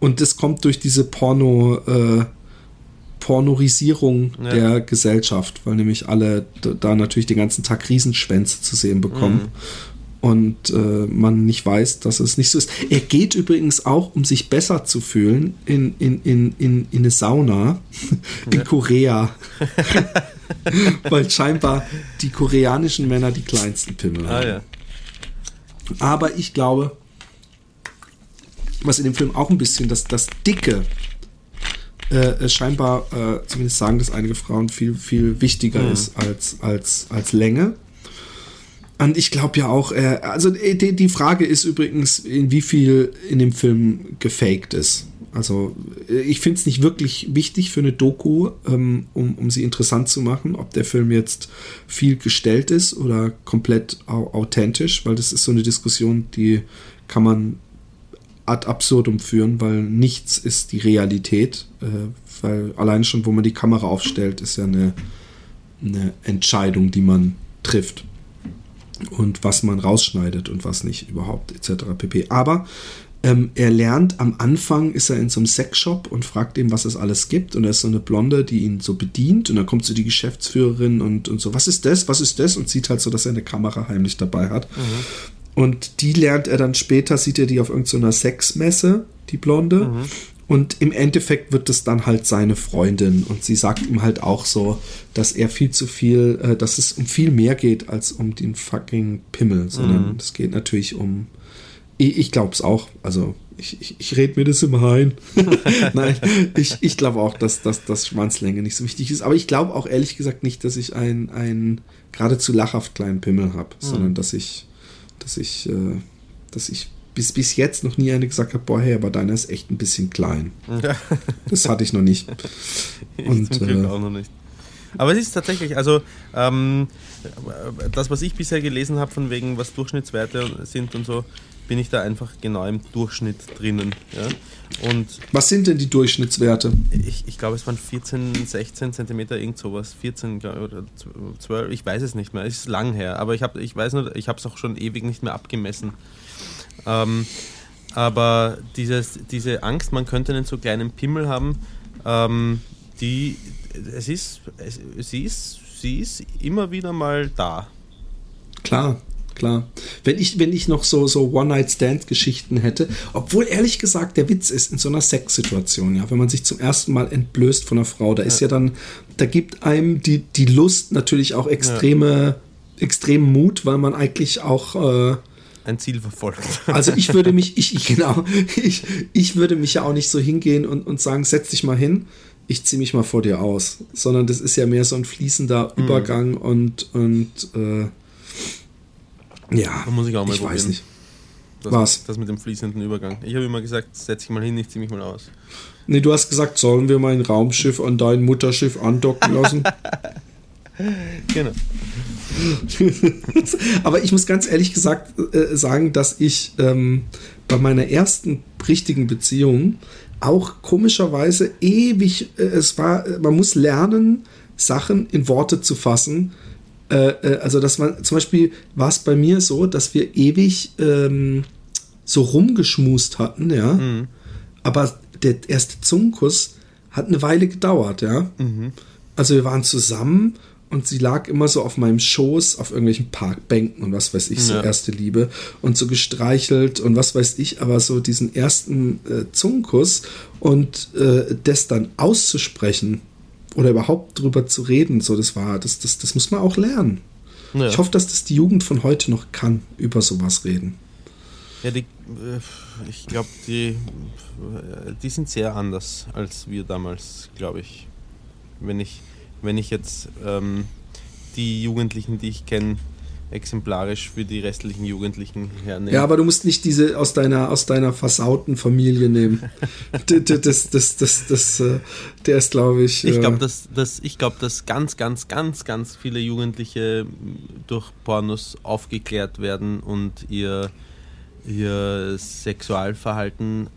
Und das kommt durch diese Porno, äh, Pornorisierung Ja. der Gesellschaft, weil nämlich alle da natürlich den ganzen Tag Riesenschwänze zu sehen bekommen. Und äh, man nicht weiß, dass es nicht so ist. Er geht übrigens auch, um sich besser zu fühlen, in, in, in, in, in eine Sauna in Korea. weil scheinbar die koreanischen Männer die kleinsten Pimmel Ah haben. ja. Aber ich glaube, was in dem Film auch ein bisschen das, das Dicke äh, äh, scheinbar, äh, zumindest sagen das einige Frauen, viel, viel wichtiger ist als, als, als Länge. Und ich glaube ja auch, äh, also äh, die, die Frage ist übrigens, in wie viel in dem Film gefaked ist. Also äh, ich finde es nicht wirklich wichtig für eine Doku, ähm, um, um sie interessant zu machen, ob der Film jetzt viel gestellt ist oder komplett au authentisch, weil das ist so eine Diskussion, die kann man ad absurdum führen, weil nichts ist die Realität, äh, weil allein schon, wo man die Kamera aufstellt, ist ja eine, eine Entscheidung, die man trifft und was man rausschneidet und was nicht überhaupt etc. pp. Aber ähm, er lernt am Anfang, ist er in so einem Sexshop und fragt ihm, was es alles gibt. Und da ist so eine Blonde, die ihn so bedient. Und dann kommt so die Geschäftsführerin und, und so, was ist das, was ist das? Und sieht halt so, dass er eine Kamera heimlich dabei hat. Und die lernt er dann später, sieht er die auf irgendeiner Sexmesse, die Blonde. Und im Endeffekt wird es dann halt seine Freundin. Und sie sagt ihm halt auch so, dass er viel zu viel, äh, dass es um viel mehr geht als um den fucking Pimmel, sondern es geht natürlich um. Ich, ich glaube es auch. Also ich, ich, ich rede mir das immer ein. Nein, ich, ich glaube auch, dass, dass, dass Schwanzlänge nicht so wichtig ist. Aber ich glaube auch ehrlich gesagt nicht, dass ich einen, einen geradezu lachhaft kleinen Pimmel habe, sondern dass ich, dass ich, äh, dass ich bis, bis jetzt noch nie eine gesagt hat, boah, hey, aber deiner ist echt ein bisschen klein. das hatte ich noch nicht. Und, zum Glück äh, auch noch nicht. Aber es ist tatsächlich, also ähm, das, was ich bisher gelesen habe, von wegen, was Durchschnittswerte sind und so, bin ich da einfach genau im Durchschnitt drinnen. Ja? Und was sind denn die Durchschnittswerte? Ich, ich glaube, es waren 14, 16 Zentimeter, irgend sowas. 14 oder 12, ich weiß es nicht mehr. Es ist lang her, aber ich, hab, ich weiß nur, ich habe es auch schon ewig nicht mehr abgemessen. Ähm, aber dieses, diese Angst, man könnte einen so kleinen Pimmel haben, ähm, die, es ist, es, sie, ist, sie ist immer wieder mal da. Klar, klar. Wenn ich, wenn ich noch so, so One-Night-Stand-Geschichten hätte, obwohl ehrlich gesagt der Witz ist, in so einer Sexsituation, ja, wenn man sich zum ersten Mal entblößt von einer Frau, da ist ja dann, da gibt einem die, die Lust natürlich auch extreme, ja. extremen Mut, weil man eigentlich auch äh, ein Ziel verfolgt. Also ich würde mich, ich, ich genau, ich, ich würde mich ja auch nicht so hingehen und, und sagen, setz dich mal hin, ich ziehe mich mal vor dir aus, sondern das ist ja mehr so ein fließender mhm. Übergang und, und äh, ja, da muss ich auch mal ich probieren. weiß nicht. Das, Was? Das mit dem fließenden Übergang. Ich habe immer gesagt, setz dich mal hin, ich ziehe mich mal aus. Nee, du hast gesagt, sollen wir mein Raumschiff an dein Mutterschiff andocken lassen? genau. Aber ich muss ganz ehrlich gesagt äh, sagen, dass ich ähm, bei meiner ersten richtigen Beziehung auch komischerweise ewig, äh, es war, man muss lernen, Sachen in Worte zu fassen. Äh, äh also, dass man, zum Beispiel war es bei mir so, dass wir ewig ähm, so rumgeschmust hatten, ja. Mhm. Aber der erste Zungenkuss hat eine Weile gedauert, ja. Mhm. Also wir waren zusammen und sie lag immer so auf meinem Schoß auf irgendwelchen Parkbänken und was weiß ich, so ja. erste Liebe und so gestreichelt und was weiß ich, aber so diesen ersten äh, Zungenkuss und äh, das dann auszusprechen oder überhaupt drüber zu reden, so das war, das, das, das muss man auch lernen. Ja. Ich hoffe, dass das die Jugend von heute noch kann, über sowas reden. Ja, die, äh, ich glaube, die, äh, die sind sehr anders als wir damals, glaube ich. Wenn ich wenn ich jetzt ähm, die Jugendlichen, die ich kenne, exemplarisch für die restlichen Jugendlichen hernehme. Ja, aber du musst nicht diese aus deiner, aus deiner versauten Familie nehmen. das, das, das, das, das, äh, der ist, glaube ich. Ich glaube, äh, dass, dass, glaub, dass ganz, ganz, ganz, ganz viele Jugendliche durch Pornos aufgeklärt werden und ihr, ihr Sexualverhalten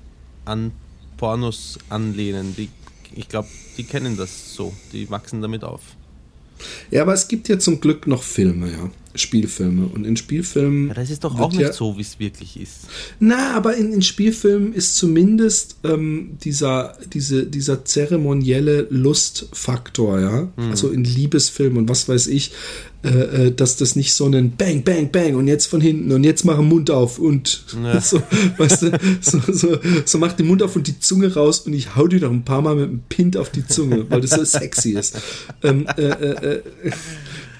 an Pornos anlehnen. Die ich glaube, die kennen das so, die wachsen damit auf. Ja, aber es gibt ja zum Glück noch Filme, ja. Spielfilme. Und in Spielfilmen. Ja, das ist doch auch nicht ja, so, wie es wirklich ist. Na, aber in, in Spielfilmen ist zumindest ähm, dieser, diese, dieser zeremonielle Lustfaktor, ja. Mhm. Also in Liebesfilmen und was weiß ich, äh, äh, dass das nicht so ein Bang, Bang, Bang und jetzt von hinten und jetzt mach den Mund auf und ja. so, weißt du, so, so, so mach den Mund auf und die Zunge raus und ich hau dir noch ein paar Mal mit einem Pint auf die Zunge, weil das so sexy ist. Ähm, äh, äh, äh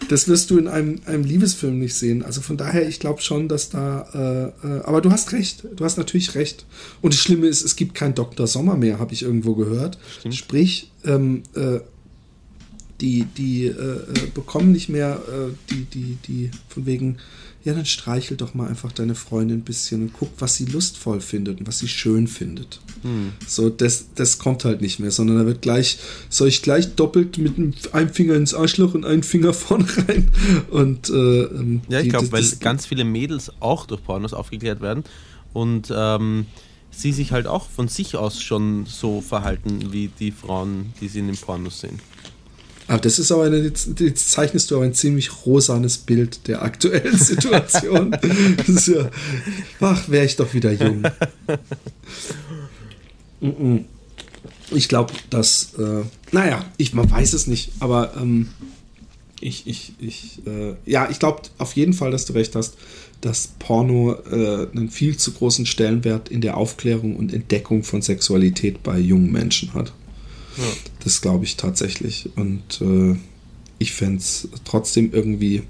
das wirst du in einem, einem Liebesfilm nicht sehen. Also von daher, ich glaube schon, dass da. Äh, äh, aber du hast recht. Du hast natürlich recht. Und das Schlimme ist, es gibt keinen Dr. Sommer mehr, habe ich irgendwo gehört. Stimmt. Sprich, ähm, äh, die, die äh, äh, bekommen nicht mehr äh, die, die, die, von wegen, ja, dann streichel doch mal einfach deine Freundin ein bisschen und guck, was sie lustvoll findet und was sie schön findet. Hm. So, das, das kommt halt nicht mehr, sondern da wird gleich, soll ich gleich doppelt mit einem Finger ins Arschloch und einen Finger vorne rein. Und, äh, ähm, ja, ich glaube, weil ganz viele Mädels auch durch Pornos aufgeklärt werden und ähm, sie sich halt auch von sich aus schon so verhalten wie die Frauen, die sie in den Pornos sehen. Aber das ist aber eine, jetzt, zeichnest du aber ein ziemlich rosanes Bild der aktuellen Situation. das ist ja, ach, wäre ich doch wieder jung. ich glaube, dass, äh, naja, ich, man weiß es nicht, aber ähm, ich, ich, ich, äh, ja, ich glaube auf jeden Fall, dass du recht hast, dass Porno äh, einen viel zu großen Stellenwert in der Aufklärung und Entdeckung von Sexualität bei jungen Menschen hat. Ja. Das glaube ich tatsächlich. Und äh, ich fände es trotzdem irgendwie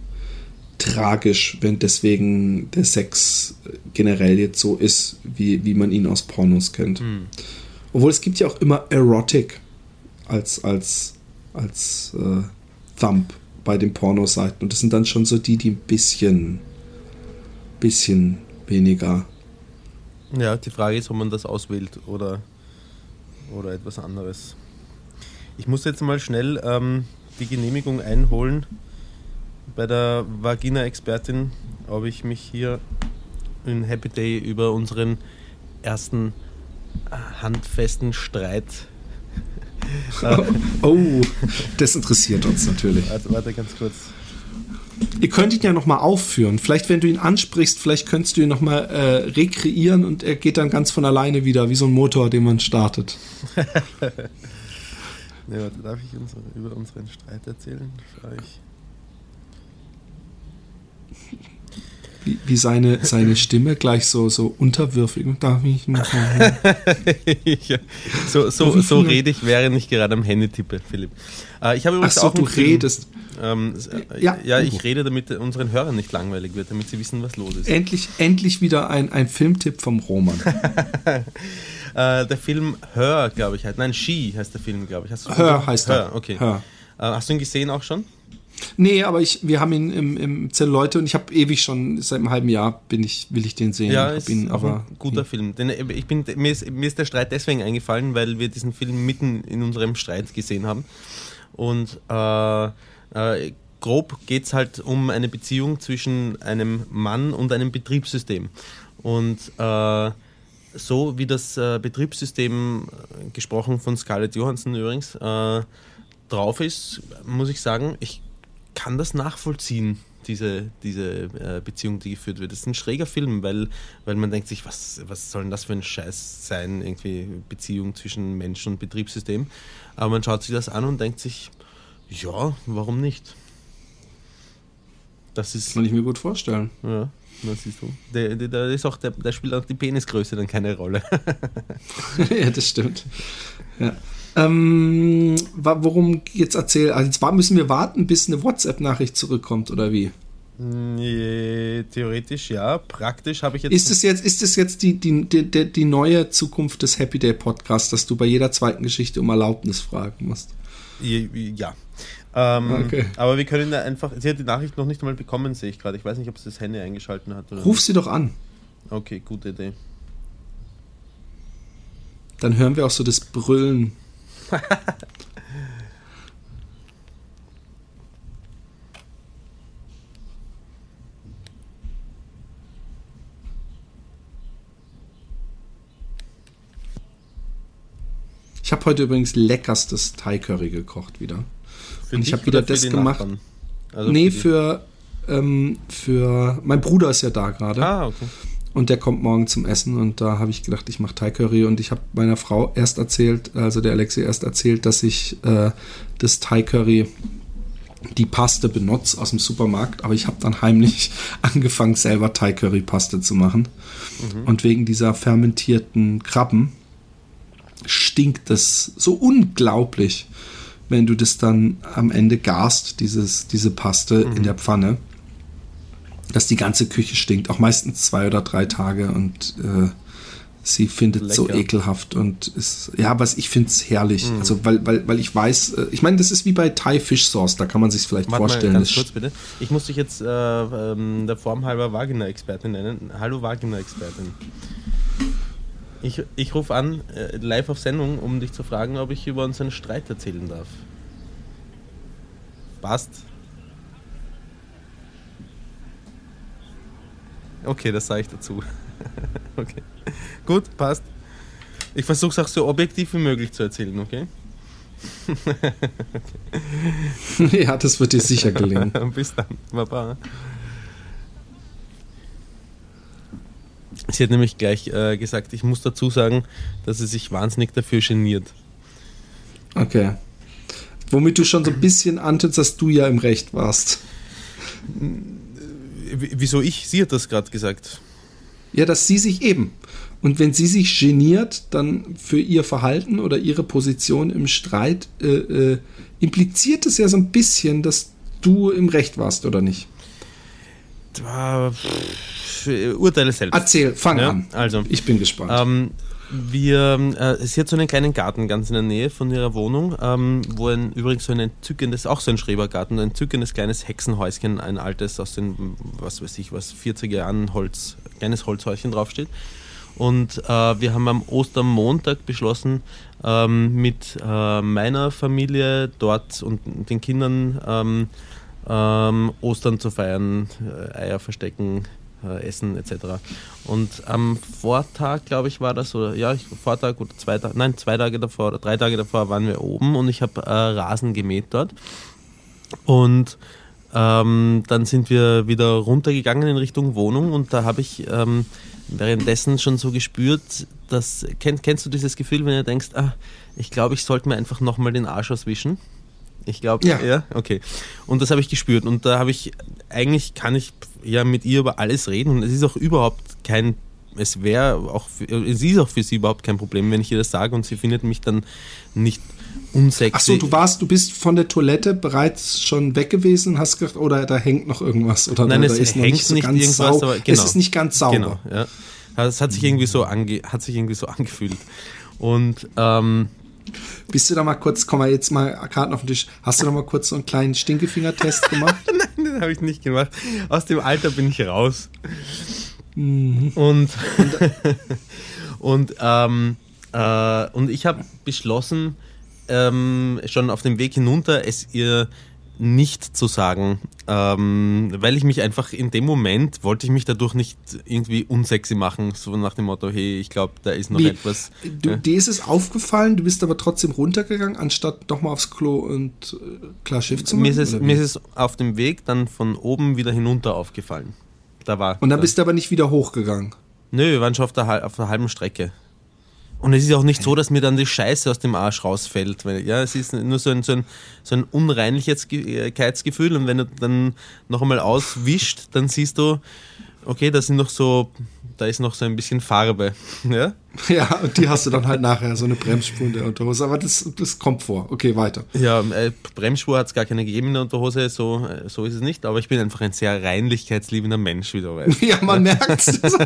tragisch, wenn deswegen der Sex generell jetzt so ist, wie, wie man ihn aus Pornos kennt. Mhm. Obwohl es gibt ja auch immer Erotic als, als, als äh, Thumb bei den Pornoseiten. Und das sind dann schon so die, die ein bisschen, bisschen weniger Ja, die Frage ist, ob man das auswählt oder, oder etwas anderes. Ich muss jetzt mal schnell ähm, die Genehmigung einholen bei der Vagina-Expertin, ob ich mich hier in Happy Day über unseren ersten äh, handfesten Streit. oh, das interessiert uns natürlich. Warte, warte ganz kurz. Ihr könnt ihn ja nochmal aufführen. Vielleicht, wenn du ihn ansprichst, vielleicht könntest du ihn nochmal äh, rekreieren und er geht dann ganz von alleine wieder, wie so ein Motor, den man startet. nee, warte, darf ich unsere, über unseren Streit erzählen? Schau ich. Wie, wie, seine, seine Stimme gleich so, so unterwürfig. Darf ich noch ja, So, so, so rede ich, während ich gerade am Handy tippe, Philipp. Äh, ich habe übrigens Ach so, auch du Film, redest. Ähm, ja, ja, ich rede, damit unseren Hörern nicht langweilig wird, damit sie wissen, was los ist. Endlich, endlich wieder ein, ein Filmtipp vom Roman. äh, der Film Hör, glaube ich, heißt. Nein, She heißt der Film, glaube ich. Hast Hör heißt Hör, er. okay. Hör. Äh, hast du ihn gesehen auch schon? Nee, aber ich, wir haben ihn im, im Zelleute und ich habe ewig schon, seit einem halben Jahr bin ich, will ich den sehen. Ja, ist ihn, aber ein guter Film. Denn ich bin, mir, ist, mir ist der Streit deswegen eingefallen, weil wir diesen Film mitten in unserem Streit gesehen haben. Und äh, äh, grob geht es halt um eine Beziehung zwischen einem Mann und einem Betriebssystem. Und äh, so wie das äh, Betriebssystem, äh, gesprochen von Scarlett Johansson übrigens, äh, drauf ist, muss ich sagen, ich kann das nachvollziehen, diese, diese äh, Beziehung, die geführt wird. Das ist ein schräger Film, weil, weil man denkt sich, was, was soll denn das für ein Scheiß sein, irgendwie Beziehung zwischen Mensch und Betriebssystem. Aber man schaut sich das an und denkt sich, ja, warum nicht? Das ist. Kann ich mir gut vorstellen. Ja, das siehst du. Der, der, der, ist auch, der, der spielt auch die Penisgröße dann keine Rolle. ja, das stimmt. Ja. Ähm, worum jetzt erzählen? Also jetzt müssen wir warten, bis eine WhatsApp-Nachricht zurückkommt, oder wie? Nee, theoretisch ja. Praktisch habe ich jetzt. Ist es jetzt, ist es jetzt die, die, die, die neue Zukunft des Happy Day Podcasts, dass du bei jeder zweiten Geschichte um Erlaubnis fragen musst? Ja. Ähm, okay. Aber wir können da einfach. Sie hat die Nachricht noch nicht einmal bekommen, sehe ich gerade. Ich weiß nicht, ob sie das Handy eingeschaltet hat. Ruf nicht. sie doch an. Okay, gute Idee. Dann hören wir auch so das Brüllen. ich habe heute übrigens leckerstes Thai Curry gekocht wieder. Für und ich habe wieder das gemacht. Also nee, für, ähm, für mein Bruder ist ja da gerade. Ah, okay. Und der kommt morgen zum Essen und da habe ich gedacht, ich mache Thai Curry und ich habe meiner Frau erst erzählt, also der Alexi erst erzählt, dass ich äh, das Thai Curry die Paste benutze aus dem Supermarkt, aber ich habe dann heimlich angefangen, selber Thai Curry Paste zu machen. Mhm. Und wegen dieser fermentierten Krabben stinkt das so unglaublich wenn du das dann am Ende garst, dieses, diese Paste mhm. in der Pfanne, dass die ganze Küche stinkt, auch meistens zwei oder drei Tage und äh, sie findet Lecker. so ekelhaft und ist, ja, aber ich finde es herrlich. Mhm. Also, weil, weil, weil ich weiß, äh, ich meine, das ist wie bei Thai Fish Sauce, da kann man sich vielleicht Warte vorstellen. Mal ganz kurz bitte. Ich muss dich jetzt äh, ähm, der Form halber Vagina-Expertin nennen. Hallo Vagina-Expertin. Ich, ich rufe an, äh, live auf Sendung, um dich zu fragen, ob ich über unseren Streit erzählen darf. Passt? Okay, das sage ich dazu. okay. Gut, passt. Ich versuche es auch so objektiv wie möglich zu erzählen, okay? okay. Ja, das wird dir sicher gelingen. Bis dann. Baba. Sie hat nämlich gleich äh, gesagt, ich muss dazu sagen, dass sie sich wahnsinnig dafür geniert. Okay. Womit du schon so ein bisschen antust, dass du ja im Recht warst. wieso ich? Sie hat das gerade gesagt. Ja, dass sie sich eben. Und wenn sie sich geniert, dann für ihr Verhalten oder ihre Position im Streit, äh, äh, impliziert es ja so ein bisschen, dass du im Recht warst, oder nicht? Da, urteile selbst. Erzähl, fang ja, an. Also, ich bin gespannt. Ähm, wir, äh, sie hat so einen kleinen Garten ganz in der Nähe von ihrer Wohnung, ähm, wo ein übrigens so ein entzückendes, auch so ein Schrebergarten, ein entzückendes kleines Hexenhäuschen, ein altes aus den, was weiß ich, was 40er Jahren Holz, kleines Holzhäuschen draufsteht. Und äh, wir haben am Ostermontag beschlossen, ähm, mit äh, meiner Familie dort und den Kindern ähm, ähm, Ostern zu feiern, äh, Eier verstecken, äh, essen etc. Und am Vortag, glaube ich, war das, oder ja, Vortag oder zwei Tage, nein, zwei Tage davor oder drei Tage davor waren wir oben und ich habe äh, Rasen gemäht dort. Und ähm, dann sind wir wieder runtergegangen in Richtung Wohnung und da habe ich ähm, währenddessen schon so gespürt, dass, kenn, kennst du dieses Gefühl, wenn du denkst, ah, ich glaube, ich sollte mir einfach nochmal den Arsch auswischen? Ich glaube, ja. ja. Okay. Und das habe ich gespürt. Und da habe ich, eigentlich kann ich ja mit ihr über alles reden. Und es ist auch überhaupt kein, es wäre auch, es ist auch für sie überhaupt kein Problem, wenn ich ihr das sage und sie findet mich dann nicht unsexy. Achso, du warst, du bist von der Toilette bereits schon weg gewesen, hast gedacht, oder da hängt noch irgendwas oder Nein, es ist hängt nicht, so nicht irgendwas, aber genau. Es ist nicht ganz sauber. Genau, ja. Es hat sich irgendwie so ange, hat sich irgendwie so angefühlt. Und ähm, bist du da mal kurz, komm mal jetzt mal Karten auf den Tisch. Hast du da mal kurz so einen kleinen Stinkefinger-Test gemacht? Nein, den habe ich nicht gemacht. Aus dem Alter bin ich raus. Mhm. Und, und, ähm, äh, und ich habe beschlossen, ähm, schon auf dem Weg hinunter, es ihr nicht zu sagen, ähm, weil ich mich einfach in dem Moment wollte ich mich dadurch nicht irgendwie unsexy machen, so nach dem Motto, hey, ich glaube, da ist noch Wie, etwas. Du, ja. Dir ist es aufgefallen, du bist aber trotzdem runtergegangen, anstatt nochmal aufs Klo und äh, klar Schiff zu machen? Mir ist, es, mir ist es auf dem Weg dann von oben wieder hinunter aufgefallen. Da war. Und dann bist du aber nicht wieder hochgegangen? Nö, wir waren schon auf der, auf der halben Strecke. Und es ist auch nicht so, dass mir dann die Scheiße aus dem Arsch rausfällt. Weil, ja, es ist nur so ein, so ein, so ein Unreinlichkeitsgefühl. Und wenn du dann noch einmal auswischt, dann siehst du, okay, da sind noch so, da ist noch so ein bisschen Farbe. Ja, ja und die hast du dann halt nachher, so eine Bremsspur in der Unterhose. Aber das, das kommt vor. Okay, weiter. Ja, äh, Bremsspur hat es gar keine gegeben in der Unterhose, so, äh, so ist es nicht. Aber ich bin einfach ein sehr reinlichkeitsliebender Mensch, wie du weißt. Ja, man merkt es.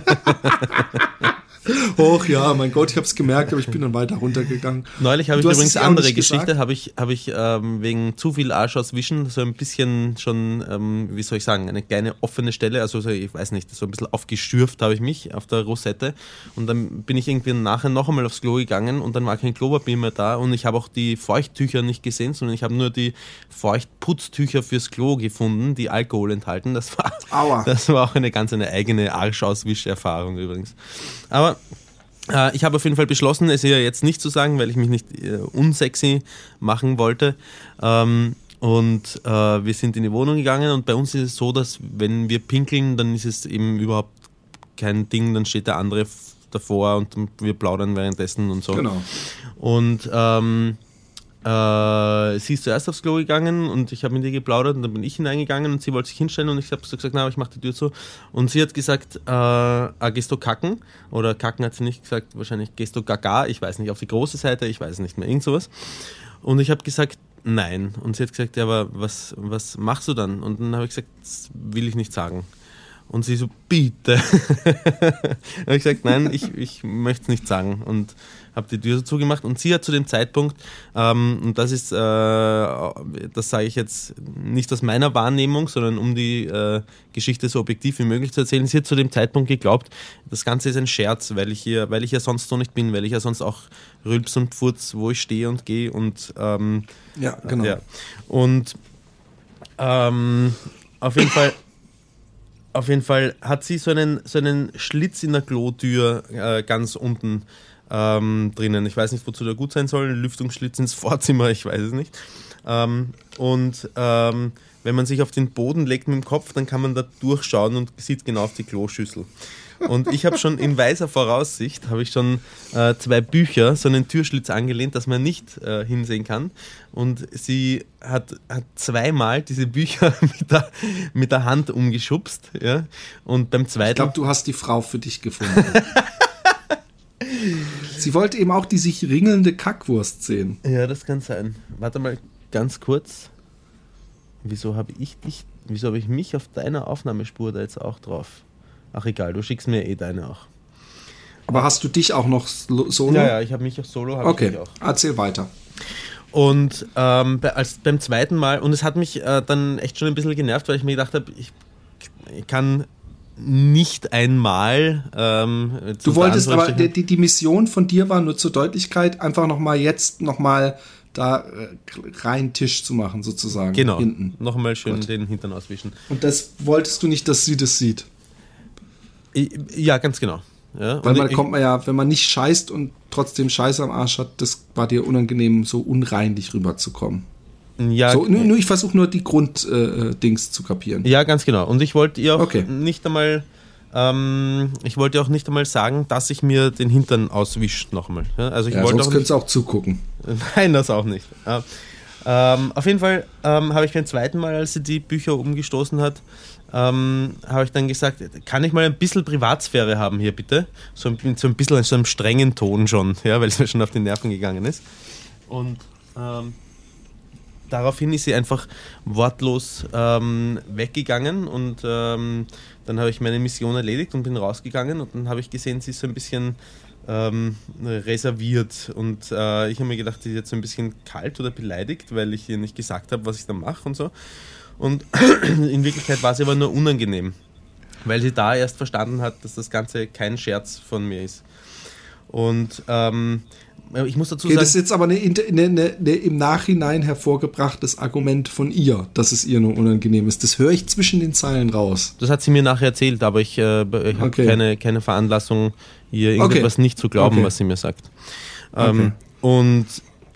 Och ja, mein Gott, ich habe es gemerkt, aber ich bin dann weiter runtergegangen. Neulich habe ich übrigens eine andere Geschichte, habe ich, hab ich ähm, wegen zu viel Arsch auswischen so ein bisschen schon, ähm, wie soll ich sagen, eine kleine offene Stelle, also so, ich weiß nicht, so ein bisschen aufgestürft habe ich mich auf der Rosette und dann bin ich irgendwie nachher noch einmal aufs Klo gegangen und dann war kein Klopapier mehr da und ich habe auch die Feuchttücher nicht gesehen, sondern ich habe nur die Feuchtputztücher fürs Klo gefunden, die Alkohol enthalten. Das war, Aua. das war auch eine ganz eine eigene Arschauswischerfahrung übrigens. Aber äh, ich habe auf jeden Fall beschlossen, es ihr jetzt nicht zu sagen, weil ich mich nicht äh, unsexy machen wollte. Ähm, und äh, wir sind in die Wohnung gegangen und bei uns ist es so, dass wenn wir pinkeln, dann ist es eben überhaupt kein Ding, dann steht der andere davor und wir plaudern währenddessen und so. Genau. Und ähm, äh, sie ist zuerst aufs Klo gegangen und ich habe mit ihr geplaudert und dann bin ich hineingegangen und sie wollte sich hinstellen und ich habe so gesagt, na, ich mache die Tür zu. Und sie hat gesagt, äh, ah, gehst du kacken? Oder kacken hat sie nicht gesagt, wahrscheinlich gehst du gaga, ich weiß nicht, auf die große Seite, ich weiß nicht mehr, irgend sowas. Und ich habe gesagt, nein. Und sie hat gesagt, ja, aber was, was machst du dann? Und dann habe ich gesagt, das will ich nicht sagen. Und sie so, bitte. habe ich gesagt, nein, ich, ich möchte es nicht sagen. Und habe die Tür zugemacht und sie hat zu dem Zeitpunkt, ähm, und das ist, äh, das sage ich jetzt nicht aus meiner Wahrnehmung, sondern um die äh, Geschichte so objektiv wie möglich zu erzählen, sie hat zu dem Zeitpunkt geglaubt, das Ganze ist ein Scherz, weil ich hier, weil ich ja sonst so nicht bin, weil ich ja sonst auch rülps und furz, wo ich stehe und gehe und ähm, ja, genau. Ja. Und ähm, auf jeden Fall auf jeden Fall hat sie so einen, so einen Schlitz in der Klotür äh, ganz unten ähm, drinnen. Ich weiß nicht, wozu der gut sein soll. Lüftungsschlitz ins Vorzimmer, ich weiß es nicht. Ähm, und ähm, wenn man sich auf den Boden legt mit dem Kopf, dann kann man da durchschauen und sieht genau auf die Kloschüssel. Und ich habe schon in weiser Voraussicht, habe ich schon äh, zwei Bücher, so einen Türschlitz angelehnt, dass man nicht äh, hinsehen kann. Und sie hat, hat zweimal diese Bücher mit der, mit der Hand umgeschubst. Ja? Und beim zweiten... Ich glaube, du hast die Frau für dich gefunden. Sie wollte eben auch die sich ringelnde Kackwurst sehen. Ja, das kann sein. Warte mal ganz kurz. Wieso habe ich dich, wieso habe ich mich auf deiner Aufnahmespur da jetzt auch drauf? Ach egal, du schickst mir eh deine auch. Aber hast du dich auch noch solo? Ja, ja, ich habe mich auch solo. Okay, auch. erzähl weiter. Und ähm, bei, als, beim zweiten Mal, und es hat mich äh, dann echt schon ein bisschen genervt, weil ich mir gedacht habe, ich, ich kann nicht einmal. Ähm, du wolltest aber, die, die Mission von dir war nur zur Deutlichkeit, einfach nochmal jetzt nochmal da äh, rein Tisch zu machen, sozusagen. Genau. Hinten. Nochmal schön Gut. den Hintern auswischen. Und das wolltest du nicht, dass sie das sieht? Ja, ganz genau. Ja, Weil man ich, kommt man ja, wenn man nicht scheißt und trotzdem Scheiße am Arsch hat, das war dir unangenehm, so unreinlich rüberzukommen. Ja, so, nur, nur ich versuche nur die Grunddings äh, zu kapieren. Ja, ganz genau. Und ich wollte ihr auch okay. nicht einmal, ähm, ich wollte auch nicht einmal sagen, dass ich mir den Hintern auswischt nochmal. Ja, also ich ja, wollte sonst könntest du auch zugucken. Nein, das auch nicht. Ja. Ähm, auf jeden Fall ähm, habe ich beim zweiten Mal, als sie die Bücher umgestoßen hat, ähm, habe ich dann gesagt, kann ich mal ein bisschen Privatsphäre haben hier bitte? So, mit so ein bisschen in so einem strengen Ton schon, ja, weil es mir schon auf die Nerven gegangen ist. Und ähm, daraufhin ist sie einfach wortlos ähm, weggegangen und ähm, dann habe ich meine Mission erledigt und bin rausgegangen und dann habe ich gesehen, sie ist so ein bisschen ähm, reserviert und äh, ich habe mir gedacht, sie ist jetzt so ein bisschen kalt oder beleidigt, weil ich ihr nicht gesagt habe, was ich da mache und so. Und in Wirklichkeit war sie aber nur unangenehm, weil sie da erst verstanden hat, dass das Ganze kein Scherz von mir ist. Und ähm, ich muss dazu okay, sagen. Das ist jetzt aber eine, eine, eine, eine, im Nachhinein hervorgebrachtes Argument von ihr, dass es ihr nur unangenehm ist. Das höre ich zwischen den Zeilen raus. Das hat sie mir nachher erzählt, aber ich, äh, ich habe okay. keine, keine Veranlassung, ihr irgendetwas okay. nicht zu glauben, was sie mir sagt. Ähm, und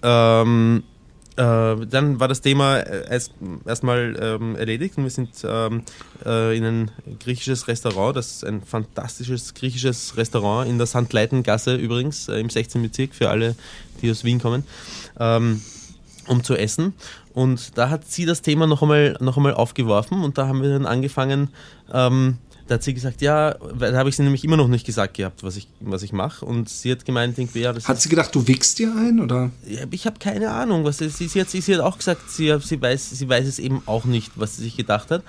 ähm, äh, dann war das Thema äh, erst, erstmal ähm, erledigt und wir sind ähm, äh, in ein griechisches Restaurant, das ist ein fantastisches griechisches Restaurant in der St. Leitengasse übrigens, äh, im 16. Bezirk für alle, die aus Wien kommen, ähm, um zu essen. Und da hat sie das Thema noch einmal, noch einmal aufgeworfen und da haben wir dann angefangen, ähm, da hat sie gesagt, ja, da habe ich sie nämlich immer noch nicht gesagt gehabt, was ich, was ich mache. Und sie hat gemeint, irgendwie, ja, das Hat sie gedacht, du wickst dir ein, oder? Ja, ich habe keine Ahnung. Was sie, sie, hat, sie hat auch gesagt, sie, sie, weiß, sie weiß es eben auch nicht, was sie sich gedacht hat.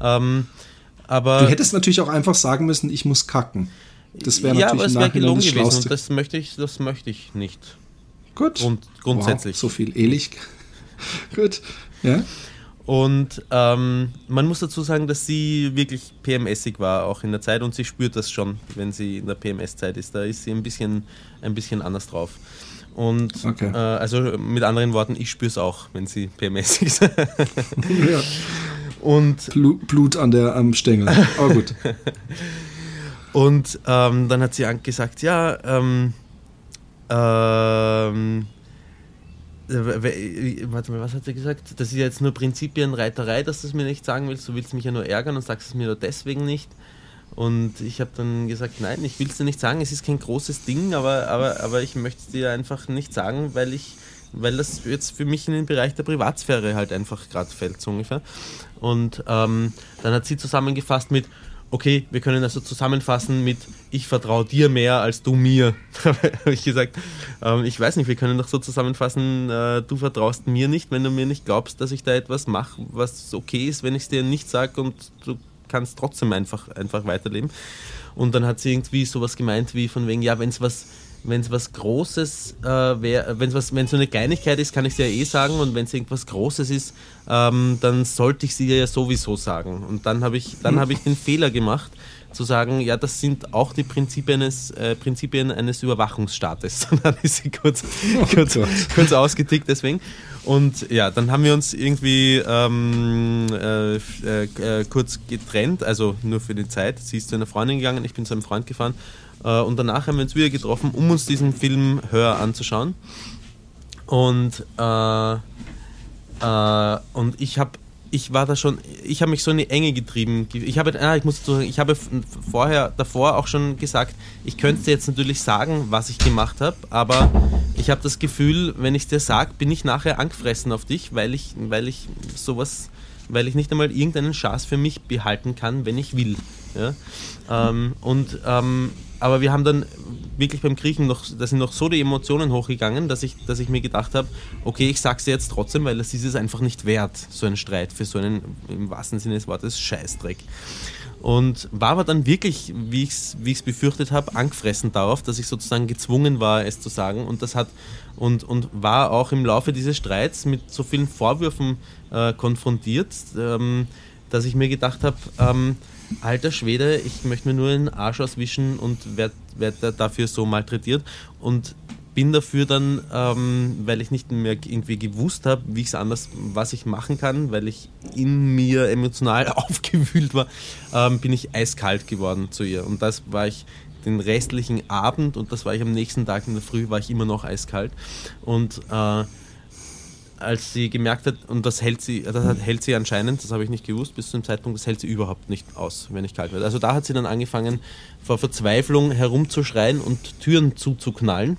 Ähm, aber du hättest natürlich auch einfach sagen müssen, ich muss kacken. Das wäre natürlich ja, aber es wäre gelungen gewesen und das möchte ich, das möchte ich nicht. Gut. Grund, grundsätzlich. Wow, so viel ehrlich. Gut. Ja. Und ähm, man muss dazu sagen, dass sie wirklich PMSig war, auch in der Zeit, und sie spürt das schon, wenn sie in der PMS-Zeit ist. Da ist sie ein bisschen, ein bisschen anders drauf. Und okay. äh, also mit anderen Worten, ich spüre es auch, wenn sie PMS ist. ja. Und Blut, an der, am Stängel. Aber gut. Und ähm, dann hat sie gesagt, ja, ähm, ähm, warte mal, was hat sie gesagt? Das ist ja jetzt nur Prinzipienreiterei, dass du es mir nicht sagen willst. Du willst mich ja nur ärgern und sagst es mir nur deswegen nicht. Und ich habe dann gesagt, nein, ich will es dir nicht sagen, es ist kein großes Ding, aber, aber, aber ich möchte es dir einfach nicht sagen, weil ich, weil das jetzt für mich in den Bereich der Privatsphäre halt einfach gerade fällt, so ungefähr. Und ähm, dann hat sie zusammengefasst mit, okay, wir können also zusammenfassen mit ich vertraue dir mehr als du mir. habe ich gesagt, ähm, ich weiß nicht, wir können doch so zusammenfassen, äh, du vertraust mir nicht, wenn du mir nicht glaubst, dass ich da etwas mache, was okay ist, wenn ich es dir nicht sage und du kannst trotzdem einfach, einfach weiterleben. Und dann hat sie irgendwie sowas gemeint wie von wegen, ja, wenn es was wenn es was Großes äh, wäre, wenn es so eine Kleinigkeit ist, kann ich es ja eh sagen und wenn es irgendwas Großes ist, ähm, dann sollte ich sie ja sowieso sagen. Und dann habe ich, dann habe ich den Fehler gemacht, zu sagen, ja, das sind auch die Prinzipien eines, äh, Prinzipien eines Überwachungsstaates. dann ist sie kurz, oh kurz, kurz ausgetickt deswegen. Und ja, dann haben wir uns irgendwie ähm, äh, äh, kurz getrennt, also nur für die Zeit. Sie ist zu einer Freundin gegangen, ich bin zu einem Freund gefahren äh, und danach haben wir uns wieder getroffen, um uns diesen Film Hör anzuschauen. Und, äh, äh, und ich habe ich war da schon, ich habe mich so in die Enge getrieben. Ich habe, ah, ich muss sagen, ich habe vorher, davor auch schon gesagt, ich könnte jetzt natürlich sagen, was ich gemacht habe, aber ich habe das Gefühl, wenn ich dir sage, bin ich nachher angefressen auf dich, weil ich, weil ich sowas, weil ich nicht einmal irgendeinen Schatz für mich behalten kann, wenn ich will. Ja? Ähm, und ähm, aber wir haben dann wirklich beim Griechen noch, da sind noch so die Emotionen hochgegangen, dass ich, dass ich mir gedacht habe, okay, ich sag's dir jetzt trotzdem, weil das ist es einfach nicht wert, so ein Streit für so einen, im wahrsten Sinne des Wortes, Scheißdreck. Und war aber dann wirklich, wie ich es wie befürchtet habe, angefressen darauf, dass ich sozusagen gezwungen war, es zu sagen. Und das hat und, und war auch im Laufe dieses Streits mit so vielen Vorwürfen äh, konfrontiert. Ähm, dass ich mir gedacht habe, ähm, alter Schwede, ich möchte mir nur den Arsch auswischen und werde werd dafür so malträtiert. Und bin dafür dann, ähm, weil ich nicht mehr irgendwie gewusst habe, wie ich es anders, was ich machen kann, weil ich in mir emotional aufgewühlt war, ähm, bin ich eiskalt geworden zu ihr. Und das war ich den restlichen Abend und das war ich am nächsten Tag in der Früh, war ich immer noch eiskalt. Und äh, als sie gemerkt hat, und das hält sie, das hält sie anscheinend, das habe ich nicht gewusst, bis zu dem Zeitpunkt, das hält sie überhaupt nicht aus, wenn ich kalt werde. Also da hat sie dann angefangen, vor Verzweiflung herumzuschreien und Türen zuzuknallen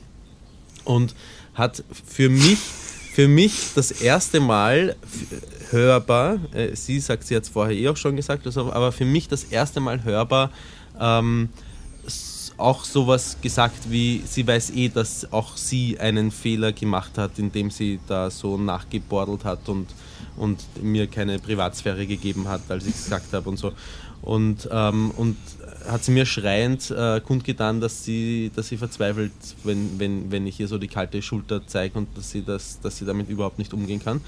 und hat für mich, für mich das erste Mal hörbar, äh, sie sagt sie jetzt vorher eh auch schon gesagt, also, aber für mich das erste Mal hörbar ähm, auch sowas gesagt wie, sie weiß eh, dass auch sie einen Fehler gemacht hat, indem sie da so nachgebordelt hat und, und mir keine Privatsphäre gegeben hat, als ich es gesagt habe und so. Und, ähm, und hat sie mir schreiend äh, kundgetan, dass sie, dass sie verzweifelt, wenn, wenn, wenn ich ihr so die kalte Schulter zeige und dass sie, das, dass sie damit überhaupt nicht umgehen kann.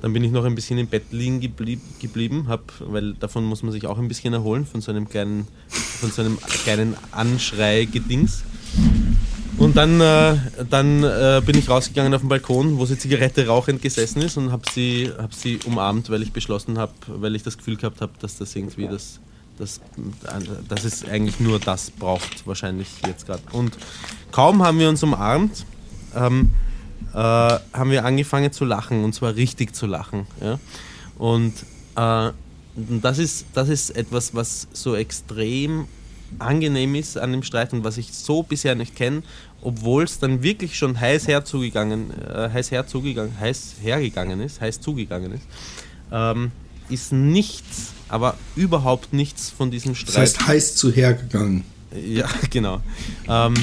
Dann bin ich noch ein bisschen im Bett liegen geblieb, geblieben, hab, weil davon muss man sich auch ein bisschen erholen, von so einem kleinen, von so einem kleinen Anschrei-Gedings. Und dann, äh, dann äh, bin ich rausgegangen auf den Balkon, wo sie Zigarette rauchend gesessen ist und habe sie, hab sie umarmt, weil ich beschlossen habe, weil ich das Gefühl gehabt habe, dass das irgendwie das das, dass es eigentlich nur das braucht, wahrscheinlich jetzt gerade. Und kaum haben wir uns umarmt, ähm, äh, haben wir angefangen zu lachen und zwar richtig zu lachen. Ja? Und äh, das, ist, das ist etwas, was so extrem angenehm ist an dem Streit und was ich so bisher nicht kenne, obwohl es dann wirklich schon heiß herzugegangen, äh, heiß herzugegangen, heiß hergegangen ist, heiß zugegangen ist, ähm, ist nichts aber überhaupt nichts von diesem Streit. Das heißt, heiß zu hergegangen. Ja, genau. Ähm,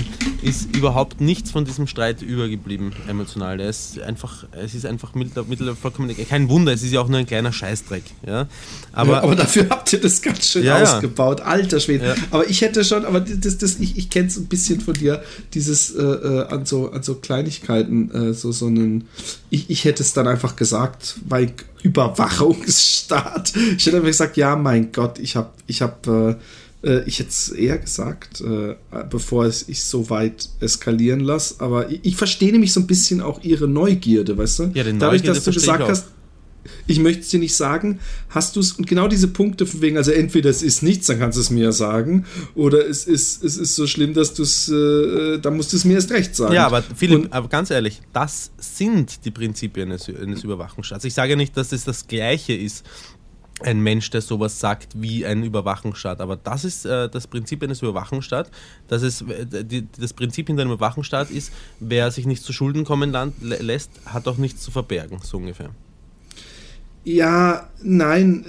ist überhaupt nichts von diesem Streit übergeblieben, emotional. Der ist einfach, es ist einfach mittlerweile vollkommen kein Wunder, es ist ja auch nur ein kleiner Scheißdreck. Ja? Aber, ja, aber dafür habt ihr das ganz schön ja, ausgebaut, alter Schwede. Ja. Aber ich hätte schon, aber das, das, ich, ich kenne es ein bisschen von dir, dieses äh, äh, an, so, an so Kleinigkeiten, äh, so, so einen, ich, ich hätte es dann einfach gesagt, weil Überwachungsstaat. Ich hätte einfach gesagt, ja, mein Gott, ich habe, ich habe, äh, äh, ich hätte es eher gesagt, äh, bevor es ich so weit eskalieren lasse. Aber ich, ich verstehe nämlich so ein bisschen auch ihre Neugierde, weißt du? Ja, den Dadurch, Neugierde dass du gesagt hast, ich möchte es dir nicht sagen, hast du es, und genau diese Punkte von wegen, also entweder es ist nichts, dann kannst du es mir ja sagen, oder es ist, es ist so schlimm, dass du es, äh, dann musst du es mir erst recht sagen. Ja, aber Philipp, und, aber ganz ehrlich, das sind die Prinzipien eines, eines Überwachungsstaats. Ich sage ja nicht, dass es das Gleiche ist, ein Mensch, der sowas sagt wie ein Überwachungsstaat. Aber das ist äh, das Prinzip eines Überwachungsstaats. Dass es, äh, die, das Prinzip hinter einem Überwachungsstaat ist, wer sich nicht zu Schulden kommen lässt, hat auch nichts zu verbergen, so ungefähr. Ja, nein,